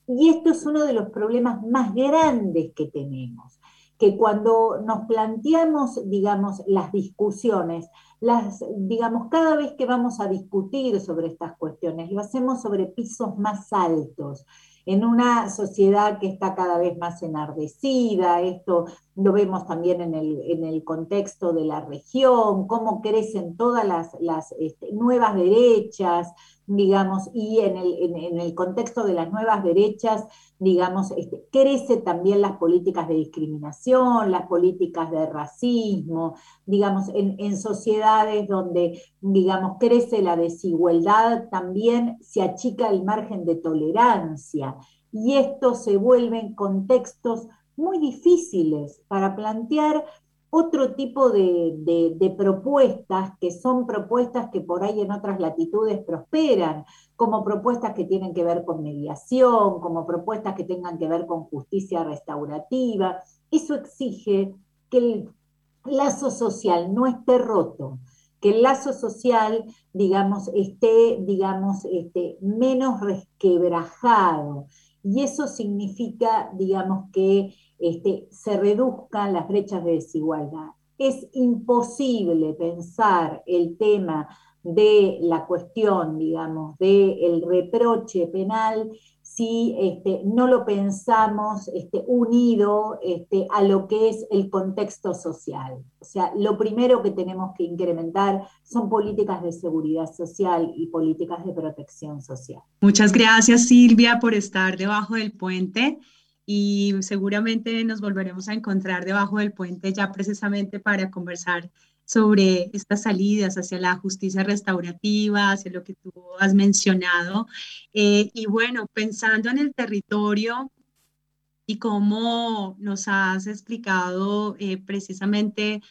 Y esto es uno de los problemas más grandes que tenemos, que cuando nos planteamos, digamos, las discusiones, las, digamos, cada vez que vamos a discutir sobre estas cuestiones, lo hacemos sobre pisos más altos en una sociedad que está cada vez más enardecida, esto lo vemos también en el, contexto de la región, cómo crecen todas las, este, nuevas derechas, digamos, y en el, contexto de las nuevas derechas, digamos, este, crece también las políticas de discriminación, las políticas de racismo, digamos, en, sociedades donde, digamos, crece la desigualdad, también se achica el margen de tolerancia, y esto se vuelve en contextos muy difíciles para plantear otro tipo de, propuestas que son propuestas que por ahí en otras latitudes prosperan, como propuestas que tienen que ver con mediación, como propuestas que tengan que ver con justicia restaurativa. Eso exige que el lazo social no esté roto, que el lazo social, digamos, esté, digamos, este, menos resquebrajado. Y eso significa, digamos, que este, se reduzcan las brechas de desigualdad. Es imposible pensar el tema de la cuestión, digamos, del reproche penal si este, no lo pensamos este, unido este, a lo que es el contexto social. O sea, lo primero que tenemos que incrementar son políticas de seguridad social y políticas de protección social. Muchas gracias Silvia por estar debajo del puente y seguramente nos volveremos a encontrar debajo del puente ya precisamente para conversar sobre estas salidas hacia la justicia restaurativa, hacia lo que tú has mencionado. Eh, y bueno, pensando en el territorio y cómo nos has explicado eh, precisamente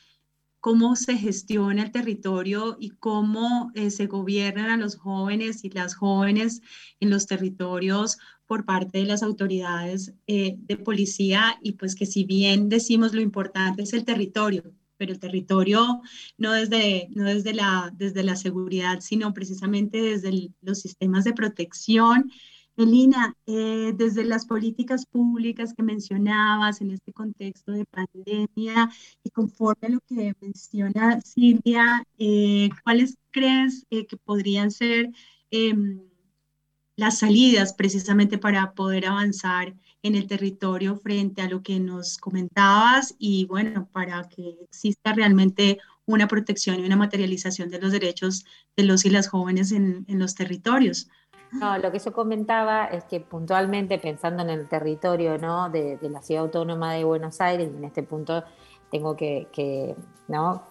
cómo se gestiona el territorio y cómo eh, se gobiernan a los jóvenes y las jóvenes en los territorios por parte de las autoridades de policía y pues que si bien decimos lo importante es el territorio, pero el territorio no desde, no desde, la, desde la seguridad, sino precisamente desde los sistemas de protección. Elina, eh, desde las políticas públicas que mencionabas en este contexto de pandemia y conforme a lo que menciona Silvia, eh, ¿cuáles crees eh, que podrían ser em, las salidas precisamente para poder avanzar en el territorio frente a lo que nos comentabas y bueno, para que exista realmente una protección y una materialización de los derechos de los y las jóvenes en, los territorios. No, lo que yo comentaba es que puntualmente pensando en el territorio ¿no? de, la ciudad autónoma de Buenos Aires, en este punto tengo que, ¿no?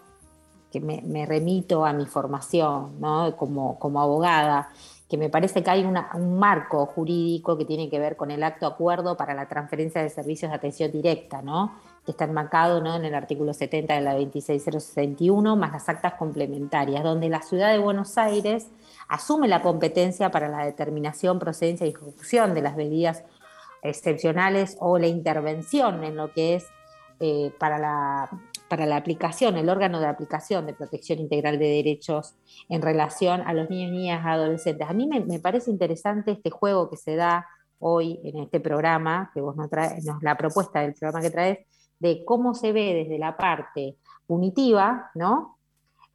que me, remito a mi formación ¿no? como, como abogada, que me parece que hay un marco jurídico que tiene que ver con el acto acuerdo para la transferencia de servicios de atención directa, ¿no? que está enmarcado ¿no? en el artículo 70 de la 26061, más las actas complementarias, donde la ciudad de Buenos Aires asume la competencia para la determinación, procedencia y ejecución de las medidas excepcionales o la intervención en lo que es eh, para la para la aplicación, el órgano de aplicación de protección integral de derechos en relación a los niños, niñas, adolescentes. A mí me, parece interesante este juego que se da hoy en este programa, que vos nos traes, la propuesta del programa que traes, de cómo se ve desde la parte punitiva, ¿no?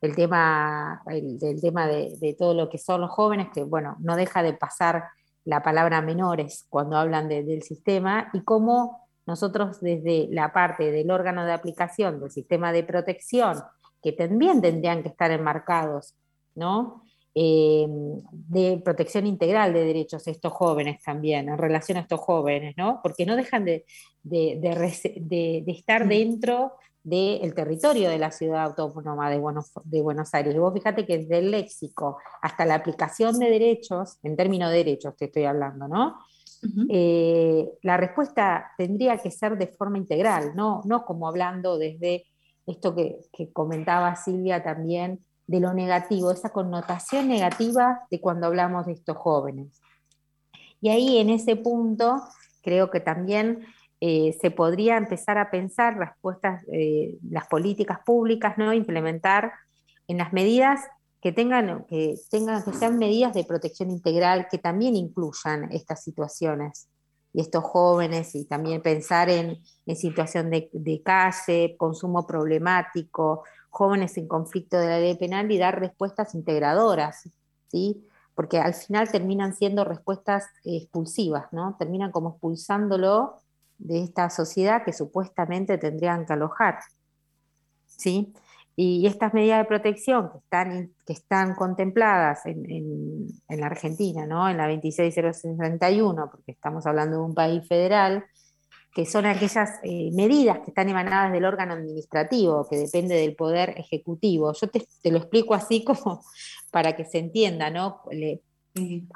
El tema, el, tema de, todo lo que son los jóvenes, que bueno, no deja de pasar la palabra menores cuando hablan del sistema, y cómo nosotros desde la parte del órgano de aplicación del sistema de protección, que también tendrían que estar enmarcados, ¿no? Eh, de protección integral de derechos a estos jóvenes también, en relación a estos jóvenes, ¿no? Porque no dejan de, estar dentro del territorio de la ciudad autónoma de Buenos, de Buenos Aires. Y vos fíjate que desde el léxico hasta la aplicación de derechos, en términos de derechos te estoy hablando, ¿no? Eh, la respuesta tendría que ser de forma integral, no, no como hablando desde esto que, comentaba Silvia también, de lo negativo, esa connotación negativa de cuando hablamos de estos jóvenes. Y ahí en ese punto creo que también eh, se podría empezar a pensar respuestas, eh, las políticas públicas, ¿no? implementar en las medidas que tengan, que tengan, que medidas de protección integral que también incluyan estas situaciones y estos jóvenes y también pensar en, en situación de, de, consumo problemático, jóvenes en conflicto de la ley penal y dar respuestas integradoras, ¿sí? porque al final terminan siendo respuestas expulsivas, ¿no? terminan como expulsándolo de esta sociedad que supuestamente tendrían que alojar. ¿sí? Y estas medidas de protección que están, que están contempladas en, la Argentina, ¿no? en la 26061, porque estamos hablando de un país federal, que son aquellas eh, medidas que están emanadas del órgano administrativo, que depende del poder ejecutivo. Yo te, lo explico así [LAUGHS] como para que se entienda, ¿no?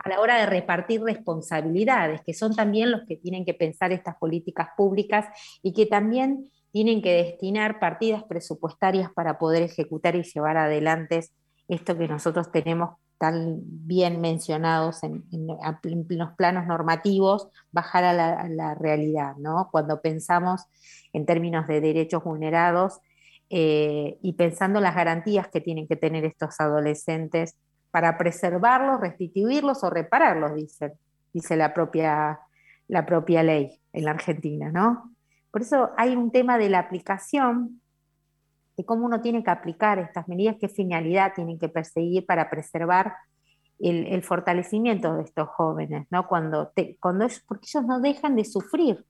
a la hora de repartir responsabilidades, que son también los que tienen que pensar estas políticas públicas y que también tienen que destinar partidas presupuestarias para poder ejecutar y llevar adelante esto que nosotros tenemos tan bien mencionados en, los planos normativos, bajar a la, realidad, ¿no? Cuando pensamos en términos de derechos vulnerados eh, y pensando las garantías que tienen que tener estos adolescentes para preservarlos, restituirlos o repararlos, dice, dice la, propia, la propia ley en la Argentina, ¿no? Por eso hay un tema de la aplicación, de cómo uno tiene que aplicar estas medidas, qué finalidad tienen que perseguir para preservar el, fortalecimiento de estos jóvenes, ¿no? Cuando, cuando porque ellos no dejan de sufrir,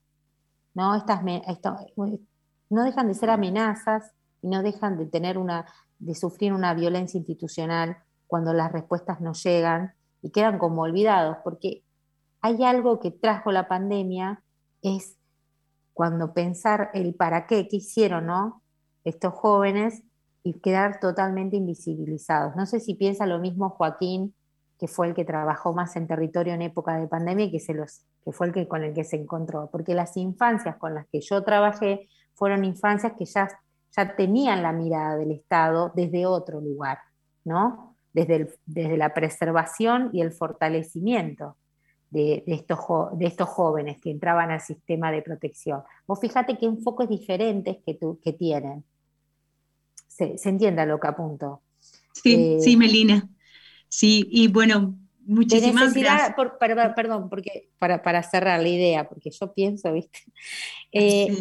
¿no? Estas, no dejan de ser amenazas y no dejan de tener una, de sufrir una violencia institucional cuando las respuestas no llegan y quedan como olvidados, porque hay algo que trajo la pandemia, es cuando pensar el para qué, qué hicieron ¿no? estos jóvenes y quedar totalmente invisibilizados. No sé si piensa lo mismo Joaquín, que fue el que trabajó más en territorio en época de pandemia y que, se los, que fue el que con el que se encontró, porque las infancias con las que yo trabajé fueron infancias que ya, ya tenían la mirada del Estado desde otro lugar, ¿no? Desde, desde la preservación y el fortalecimiento de, estos, de estos jóvenes que entraban al sistema de protección. Vos fíjate qué enfoques diferentes que, que tienen. Se, se entienda lo que apunto. Sí, eh, sí, Melina. Sí, y bueno, muchísimas gracias. perdón, porque para, para, cerrar la idea, porque yo pienso, ¿viste? Eh,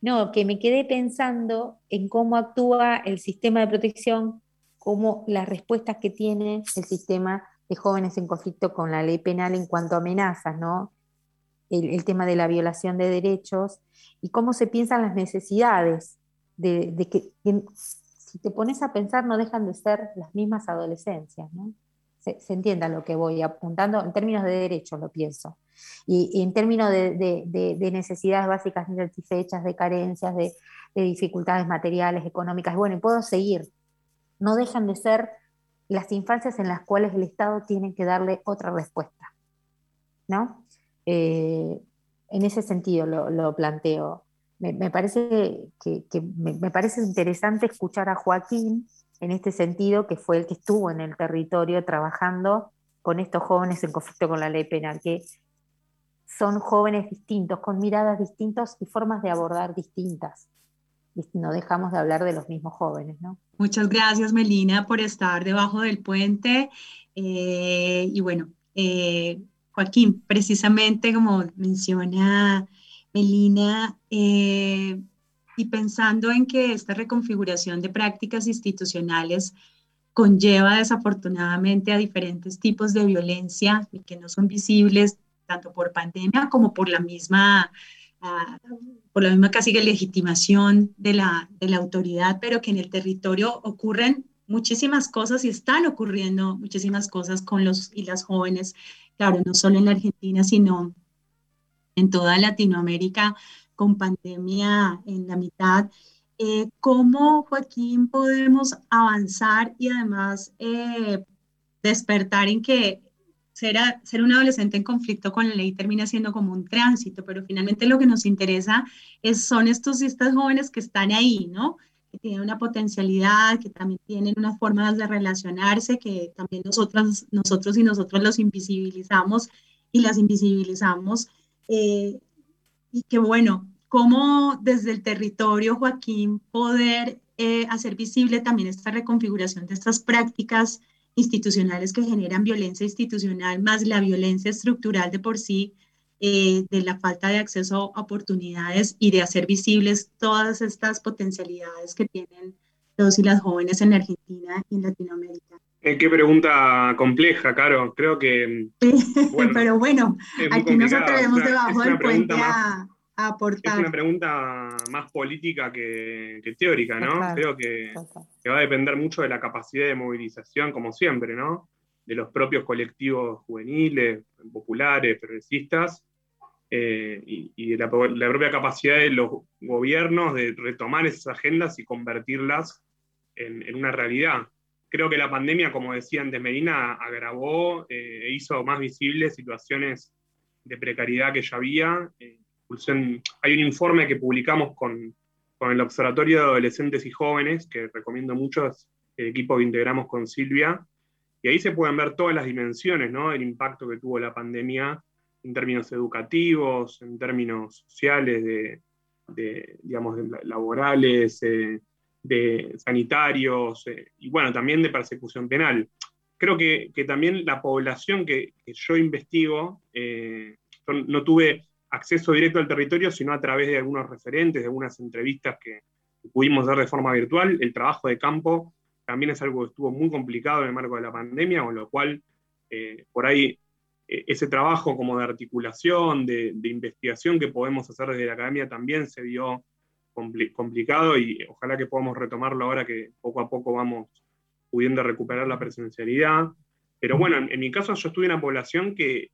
no, que me quedé pensando en cómo actúa el sistema de protección, cómo las respuestas que tiene el sistema de jóvenes en conflicto con la ley penal en cuanto a amenazas, ¿no? El, tema de la violación de derechos y cómo se piensan las necesidades de, que, si te pones a pensar no dejan de ser las mismas adolescencias, ¿no? Se, entienda lo que voy apuntando, en términos de derechos lo pienso, y, en términos de, necesidades básicas insatisfechas, de carencias, de, dificultades materiales, económicas, bueno, y puedo seguir, no dejan de ser las infancias en las cuales el Estado tiene que darle otra respuesta. ¿no? Eh, en ese sentido lo, planteo. Me, parece que, me, parece interesante escuchar a Joaquín en este sentido, que fue el que estuvo en el territorio trabajando con estos jóvenes en conflicto con la ley penal, que son jóvenes distintos, con miradas distintas y formas de abordar distintas no dejamos de hablar de los mismos jóvenes, ¿no? Muchas gracias, Melina, por estar debajo del puente. Eh, y bueno, eh, Joaquín, precisamente como menciona Melina, eh, y pensando en que esta reconfiguración de prácticas institucionales conlleva desafortunadamente a diferentes tipos de violencia que no son visibles tanto por pandemia como por la misma por la misma casi que legitimación de la, de la autoridad, pero que en el territorio ocurren muchísimas cosas y están ocurriendo muchísimas cosas con los y las jóvenes, claro, no solo en la Argentina, sino en toda Latinoamérica con pandemia en la mitad. Eh, ¿Cómo, Joaquín, podemos avanzar y además eh, despertar en que ser, un adolescente en conflicto con la ley termina siendo como un tránsito, pero finalmente lo que nos interesa es, son estos estas jóvenes que están ahí, ¿no? Que tienen una potencialidad, que también tienen unas formas de relacionarse, que también nosotros, nosotros y nosotros los invisibilizamos y las invisibilizamos. Eh, y que bueno, cómo desde el territorio, Joaquín, poder eh, hacer visible también esta reconfiguración de estas prácticas institucionales que generan violencia institucional, más la violencia estructural de por sí, eh, de la falta de acceso a oportunidades y de hacer visibles todas estas potencialidades que tienen los y las jóvenes en Argentina y en Latinoamérica. Eh, qué pregunta compleja, Caro. Creo que. [LAUGHS] Pero bueno, aquí nos atrevemos debajo del puente a, aportar. Es una pregunta más política que, teórica, ¿no? Creo que, que, va a depender mucho de la capacidad de movilización, como siempre, ¿no? De los propios colectivos juveniles, populares, progresistas, eh, y, de la, propia capacidad de los gobiernos de retomar esas agendas y convertirlas en, una realidad. Creo que la pandemia, como decía antes Medina, agravó eh, e hizo más visibles situaciones de precariedad que ya había. Eh, hay un informe que publicamos con, el Observatorio de Adolescentes y Jóvenes, que recomiendo mucho, es el equipo que integramos con Silvia, y ahí se pueden ver todas las dimensiones ¿no? del impacto que tuvo la pandemia en términos educativos, en términos sociales, de, digamos, laborales, eh, de sanitarios, eh, y bueno, también de persecución penal. Creo que, también la población que, yo investigo, eh, no tuve acceso directo al territorio, sino a través de algunos referentes, de algunas entrevistas que, pudimos dar de forma virtual. El trabajo de campo también es algo que estuvo muy complicado en el marco de la pandemia, con lo cual por ahí e, ese trabajo como de articulación, de, investigación que podemos hacer desde la academia también se vio complicado y ojalá que podamos retomarlo ahora que poco a poco vamos pudiendo recuperar la presencialidad. Pero bueno, en, mi caso yo estuve en una población que,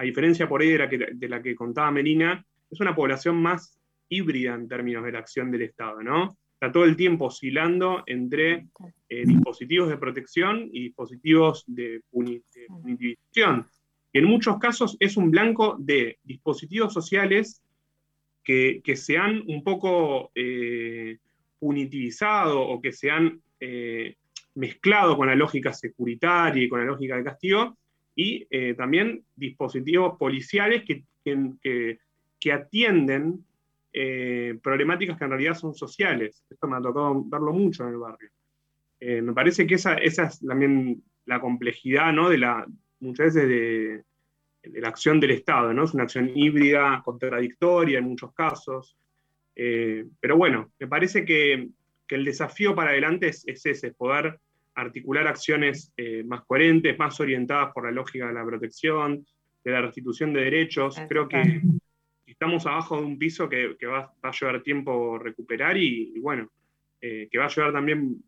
a diferencia por ahí de la, que, de la que contaba Melina, es una población más híbrida en términos de la acción del Estado, ¿no? está todo el tiempo oscilando entre eh, dispositivos de protección y dispositivos de, punitivación. en muchos casos es un blanco de dispositivos sociales que, se han un poco eh, punitivizado o que se han eh, mezclado con la lógica securitaria y con la lógica de castigo, y también dispositivos policiales que, que atienden eh, problemáticas que en realidad son sociales. Esto me ha tocado verlo mucho en el barrio. Eh, me parece que esa, esa, es también la complejidad, ¿no? De la, muchas veces de, la acción del Estado, ¿no? Es una acción híbrida, contradictoria en muchos casos. Eh, pero bueno, me parece que, que, el desafío para adelante es ese, poder articular acciones más coherentes, más orientadas por la lógica de la protección, de la restitución de derechos. Creo que estamos abajo de un piso que, va, a llevar tiempo recuperar y, bueno, eh, que va a llevar también,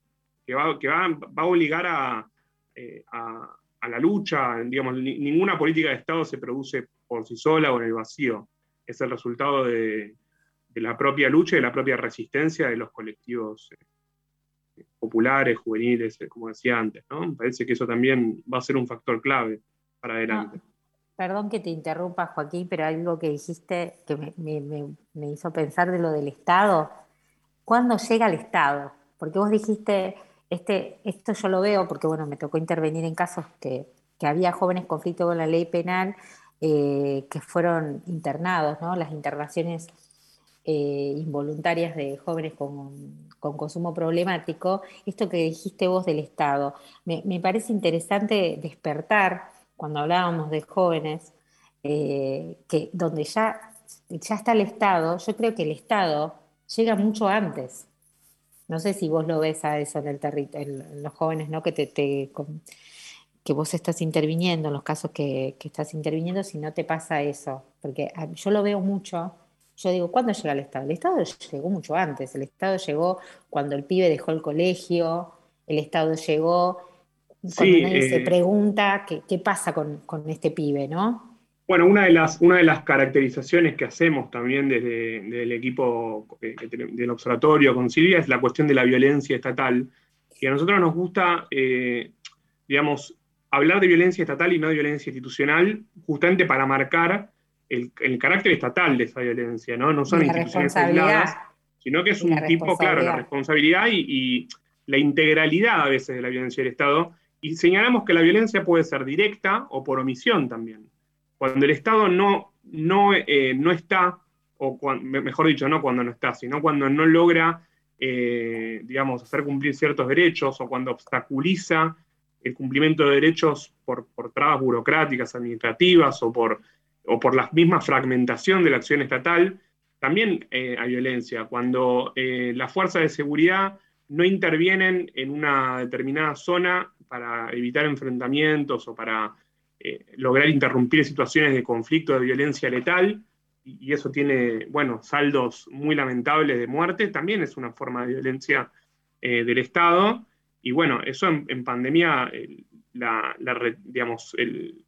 que va, que va, a obligar eh, a, a, la lucha, digamos, ninguna política de Estado se produce por sí sola o en el vacío, es el resultado de, la propia lucha y de la propia resistencia de los colectivos eh, populares, juveniles, como decía antes, ¿no? Me parece que eso también va a ser un factor clave para adelante. Perdón que te interrumpa, Joaquín, pero algo que dijiste que me, hizo pensar de lo del Estado. ¿Cuándo llega el Estado? Porque vos dijiste, este, esto yo lo veo porque bueno, me tocó intervenir en casos que, había jóvenes conflicto con la ley penal eh, que fueron internados, ¿no? Las internaciones eh, involuntarias de jóvenes con, consumo problemático. Esto que dijiste vos del Estado, me, me parece interesante despertar cuando hablábamos de jóvenes, eh, que donde ya, ya está el Estado, yo creo que el Estado llega mucho antes. No sé si vos lo ves a eso en, el en los jóvenes, ¿no? Que, te, que vos estás interviniendo, en los casos que, que, estás interviniendo, si no te pasa eso. Porque yo lo veo mucho. Yo digo, ¿cuándo llega el Estado? El Estado llegó mucho antes. El Estado llegó cuando el pibe dejó el colegio, el Estado llegó cuando nadie se eh, pregunta qué, pasa con, este pibe, ¿no? Bueno, una de, las, una de las caracterizaciones que hacemos también desde, el equipo eh, del observatorio con Silvia es la cuestión de la violencia estatal. Y a nosotros nos gusta, eh, digamos, hablar de violencia estatal y no de violencia institucional, justamente para marcar el, carácter estatal de esa violencia, ¿no? No son instituciones aisladas, sino que es un tipo, claro, la responsabilidad y, y, la integralidad a veces de la violencia del Estado y señalamos que la violencia puede ser directa o por omisión también. Cuando el Estado no, no, eh, no está, o mejor dicho, no cuando no está, sino cuando no logra, eh, digamos, hacer cumplir ciertos derechos o cuando obstaculiza el cumplimiento de derechos por, por trabas burocráticas, administrativas o por, o por la misma fragmentación de la acción estatal, también eh, hay violencia. Cuando las fuerzas de seguridad no intervienen en una determinada zona para evitar enfrentamientos o para eh, lograr interrumpir situaciones de conflicto, de violencia letal, y eso tiene, bueno, saldos muy lamentables de muerte, también es una forma de violencia eh, del Estado. Y bueno, eso en, pandemia, la, digamos, el, eh,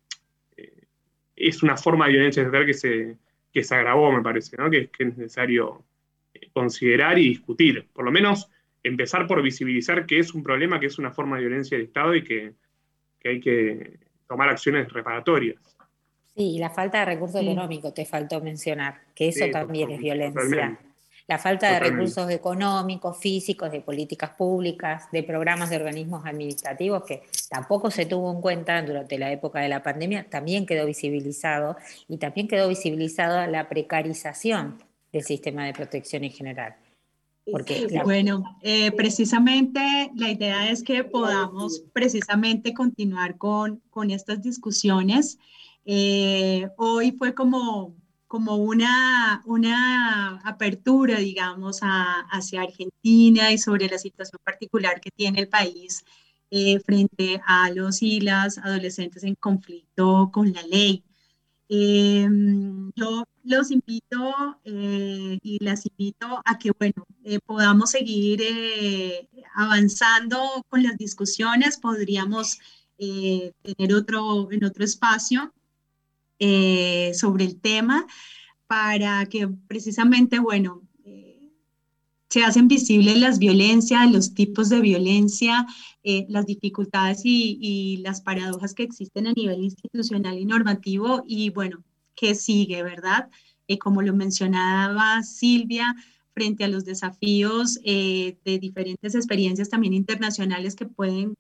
es una forma de violencia estatal que se, que se agravó, me parece, ¿no? que, que es necesario eh, considerar y discutir. Por lo menos empezar por visibilizar que es un problema, que es una forma de violencia del Estado y que, que hay que tomar acciones reparatorias. Sí, y la falta de recursos económicos te faltó mencionar, que eso también es violencia. La falta de recursos económicos, físicos, de políticas públicas, de programas de organismos administrativos que tampoco se tuvo en cuenta durante la época de la pandemia, también quedó visibilizado y también quedó visibilizada la precarización del sistema de protección en general. Porque Bueno, eh, precisamente la idea es que podamos precisamente continuar con, con estas discusiones. Eh, hoy fue como como una, una apertura, digamos, hacia Argentina y sobre la situación particular que tiene el país eh, frente a los y las adolescentes en conflicto con la ley. Eh, yo los invito eh, y las invito a que, bueno, podamos seguir avanzando con las discusiones, podríamos tener otro, en otro espacio eh, sobre el tema para que precisamente, bueno, eh, se hacen visibles las violencias, los tipos de violencia, eh, las dificultades y, las paradojas que existen a nivel institucional y normativo y, bueno, qué sigue, ¿verdad? como lo mencionaba Silvia, frente a los desafíos de diferentes experiencias también internacionales que pueden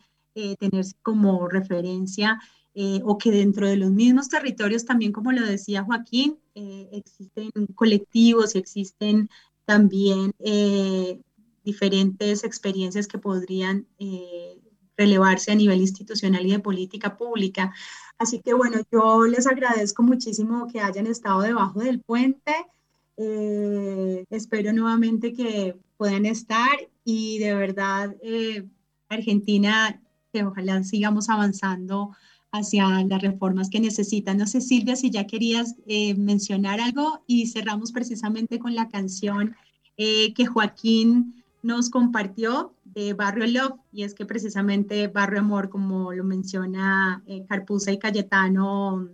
tenerse como referencia eh, o que dentro de los mismos territorios también, como lo decía Joaquín, eh, existen colectivos y existen también eh, diferentes experiencias que podrían relevarse a nivel institucional y de política pública. Así que bueno, yo les agradezco muchísimo que hayan estado debajo del puente. espero nuevamente que puedan estar y de verdad Argentina, que ojalá sigamos avanzando hacia las reformas que necesitan. No sé, Silvia, si ya querías eh, mencionar algo y cerramos precisamente con la canción eh, que Joaquín nos compartió de Barrio Love, y es que precisamente Barrio Amor, como lo menciona eh, Carpuza y Cayetano,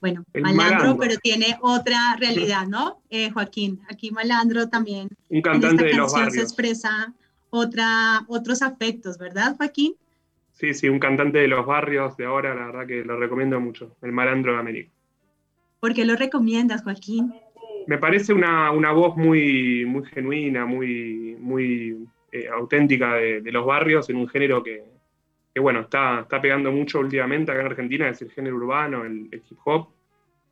bueno, malandro, pero tiene otra realidad, ¿no? Joaquín, aquí malandro también. Un cantante en esta canción se expresa otra, otros afectos, ¿verdad, Joaquín? Sí, sí, un cantante de los barrios de ahora, la verdad que lo recomiendo mucho, el malandro de América. ¿Por qué lo recomiendas, Joaquín? Me parece una, voz muy, muy genuina, muy, muy eh, auténtica de, los barrios en un género que, bueno, está, está pegando mucho últimamente acá en Argentina, es el género urbano, el, hip hop.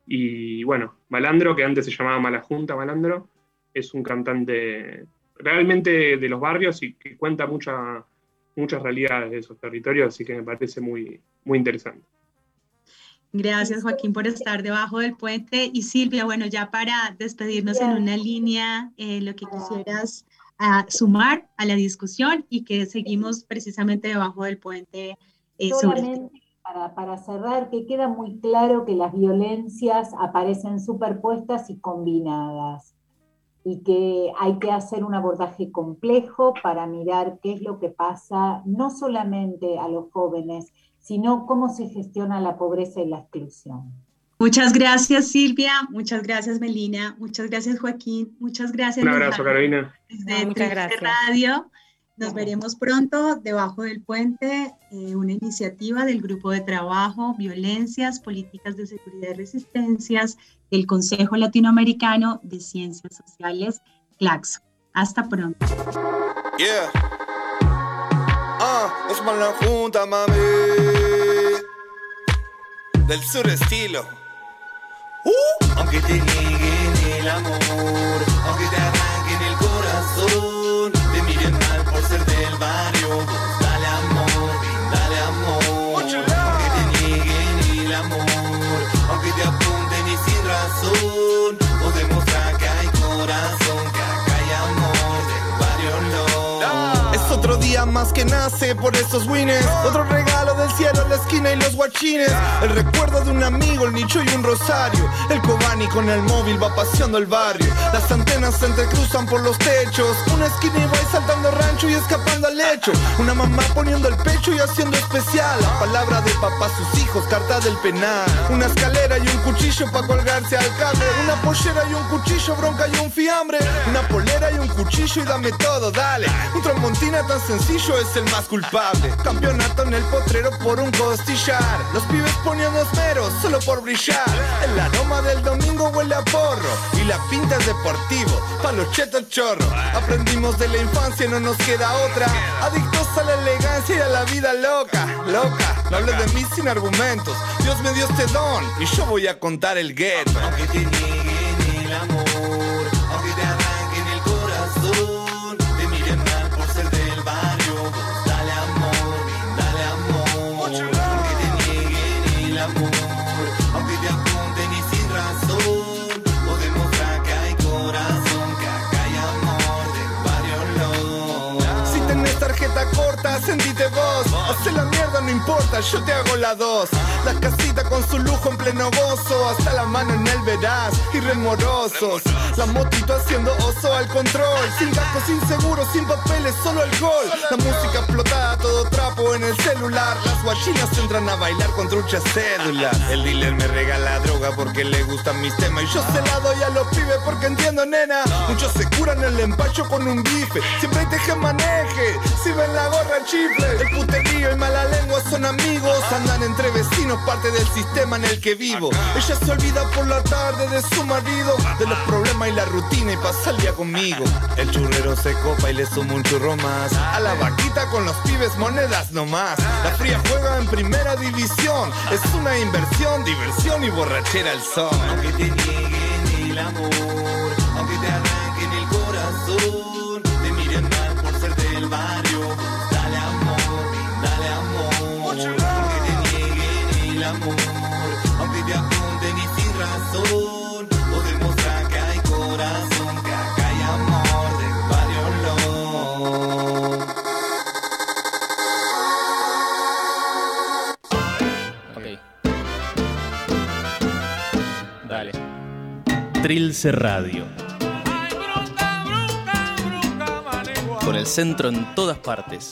Y bueno, Malandro, que antes se llamaba Malajunta Malandro, es un cantante realmente de los barrios y que cuenta mucha muchas realidades de esos territorios, así que me parece muy, muy interesante. Gracias Joaquín por estar debajo del puente. Y Silvia, bueno, ya para despedirnos en una línea, eh, lo que quisieras ah, sumar a la discusión y que seguimos precisamente debajo del puente. Eh, Solamente para, para cerrar, que queda muy claro que las violencias aparecen superpuestas y combinadas y que hay que hacer un abordaje complejo para mirar qué es lo que pasa no solamente a los jóvenes, sino cómo se gestiona la pobreza y la exclusión. Muchas gracias Silvia, muchas gracias Melina, muchas gracias Joaquín, muchas gracias. Un abrazo Carolina. Desde muchas gracias. Radio. Nos veremos pronto debajo del puente, eh, una iniciativa del Grupo de Trabajo, Violencias, Políticas de Seguridad y Resistencias del Consejo Latinoamericano de Ciencias Sociales, CLACSO. Hasta pronto. Yeah. Ah, es la junta, mami. Del sur estilo. Uh, aunque te nieguen el amor, aunque te ser que nace por estos winners. Otro regalo del cielo, la esquina y los guachines. El recuerdo de un amigo, el nicho y un rosario. El Cobani con el móvil va paseando el barrio. Las antenas se entrecruzan por los techos. Una esquina y va saltando rancho y escapando al lecho. Una mamá poniendo el pecho y haciendo especial. La palabra de papá, sus hijos, carta del penal. Una escalera y un cuchillo para colgarse al cable. Una pollera y un cuchillo, bronca y un fiambre. Una polera y un cuchillo y dame todo, dale. Un trompontina tan sencillo es el más culpable. Campeonato en el potrero por un costillar. Los pibes poniendo esmeros solo por brillar. El aroma del domingo huele a porro. Y la pinta es deportivo, pa' los chetos chorro. Aprendimos de la infancia, no nos queda otra. Adictos a la elegancia y a la vida loca. Loca, no hables de mí sin argumentos. Dios me dio este don y yo voy a contar el gueto. Aunque te nieguen el amor, importa, yo te hago la dos. La casita con su lujo en pleno gozo. Hasta la mano en el veraz y remorosos. La motito haciendo oso al control. Sin gastos, sin seguro, sin papeles, solo alcohol. La música explotada, todo trapo en el celular. Las guachinas entran a bailar con truchas cédulas. El dealer me regala droga porque le gustan mis temas. Y yo se la doy a los pibes porque entiendo, nena. Muchos se curan el empacho con un bife. Siempre teje maneje. Si ven la gorra chifle. El puterío y mala lengua son amigos. Andan entre vecinos, parte del sistema en el que vivo. Ella se olvida por la tarde de su marido. De los problemas y la rutina y pasa el día conmigo. El churrero se copa y le suma un churro más. A la vaquita con los pibes monedas nomás. La fría juega en primera división. Es una inversión, diversión y borrachera al sol. Aunque te nieguen el amor, Trilce Radio. Con el centro en todas partes.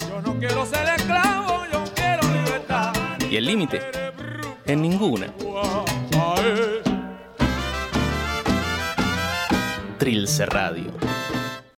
Y el límite, en ninguna. Trilce Radio.